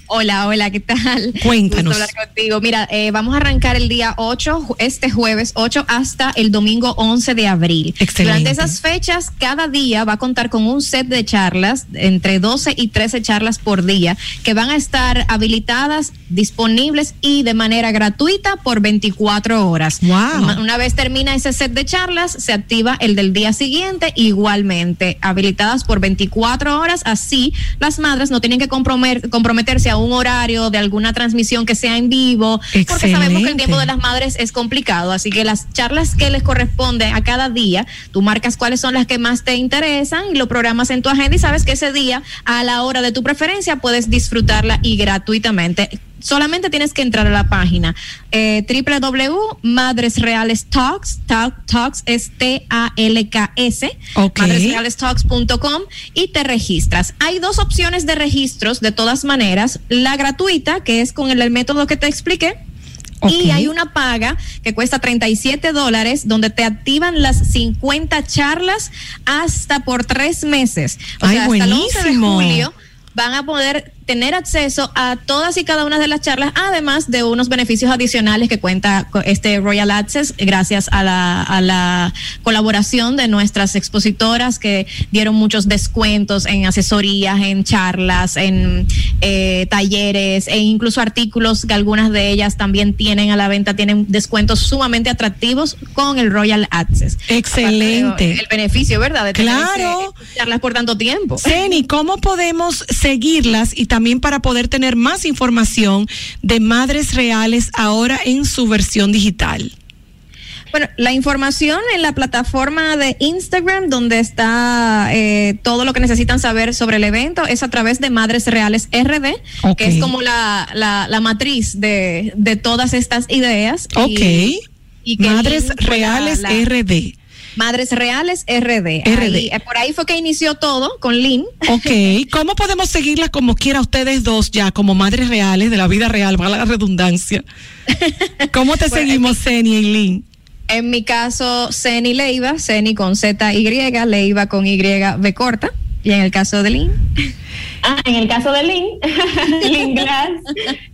Hola, hola, ¿qué tal? Cuéntanos. Gusto hablar contigo. Mira, eh, vamos a arrancar el día 8, ju- este jueves 8 hasta el domingo 11 de abril. Excelente. Durante esas fechas, cada día va a contar con un set de charlas, entre 12 y 13 charlas por día, que van a estar habilitadas, disponibles y de manera gratuita por 24 horas. Wow. Una, vez termina ese set de charlas, se activa el del día siguiente, igualmente, habilitadas por 24 horas. Así, las madres no tienen que comprometerse a un horario de alguna transmisión que sea en vivo, porque sabemos que el tiempo de las madres es complicado. Así que las charlas que les corresponden a cada día, tú marcas cuáles son las que más te interesan y lo programas en tu agenda y sabes que ese día, a la hora de tu preferencia, puedes disfrutarla y gratuitamente. Solamente tienes que entrar a la página eh, www.madresrealestalks, Talk- Talks es T-A-L-K-S, madresrealestalks.com y te registras. Hay dos opciones de registros, de todas maneras. La gratuita, que es con el, el método que te expliqué, y hay una paga que cuesta 37 dólares, donde te activan las 50 charlas hasta por tres meses. O Ay, sea, hasta el 11 de julio van a poder tener acceso a todas y cada una de las charlas, además de unos beneficios adicionales que cuenta este Royal Access, gracias a la, a la colaboración de nuestras expositoras que dieron muchos descuentos en asesorías, en charlas, en eh, talleres e incluso artículos que algunas de ellas también tienen a la venta, tienen descuentos sumamente atractivos con el Royal Access. Excelente. El beneficio, ¿verdad? De tener Claro. ese- charlas por tanto tiempo. Ceni, ¿cómo podemos seguirlas y también para poder tener más información de Madres Reales ahora en su versión digital? Bueno, la información en la plataforma de Instagram, donde está eh, todo lo que necesitan saber sobre el evento, es a través de Madres Reales RD, Ok. que es como la, la, la matriz de, de todas estas ideas. Ok. y Madres Reales la- RD. Madres Reales RD. RD. Ahí, eh, por ahí fue que inició todo con Lynn. Ok, ¿cómo podemos seguirlas como quiera ustedes dos ya, como madres reales de la vida real, valga la redundancia? ¿Cómo te seguimos, Ceni y Eileen? En mi caso, Ceni Leiva, Ceni con Z-Y, Leiva con Y B corta. Y en el caso de Lynn. Ah, en el caso de Lynn, Lynn Glass,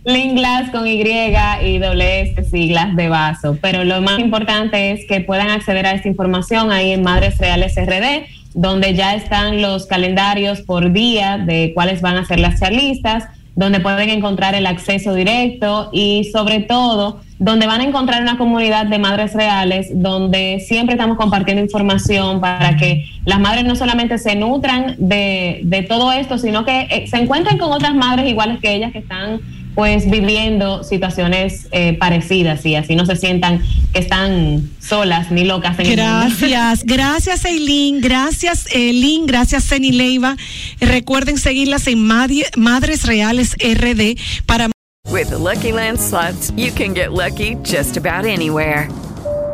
Lynn Glass con Y y doble S, siglas de vaso. Pero lo más importante es que puedan acceder a esta información ahí en Madres Reales RD, donde ya están los calendarios por día de cuáles van a ser las charlistas, donde pueden encontrar el acceso directo y sobre todo donde van a encontrar una comunidad de madres reales, donde siempre estamos compartiendo información para que las madres no solamente se nutran de, de todo esto, sino que eh, se encuentren con otras madres iguales que ellas que están pues viviendo situaciones eh, parecidas y así no se sientan que están solas ni locas en el mundo. Gracias, gracias Eileen, gracias Eileen, gracias Ceni Leiva. Recuerden seguirlas en Madres Reales RD para With the Lucky Land slots, you can get lucky just about anywhere.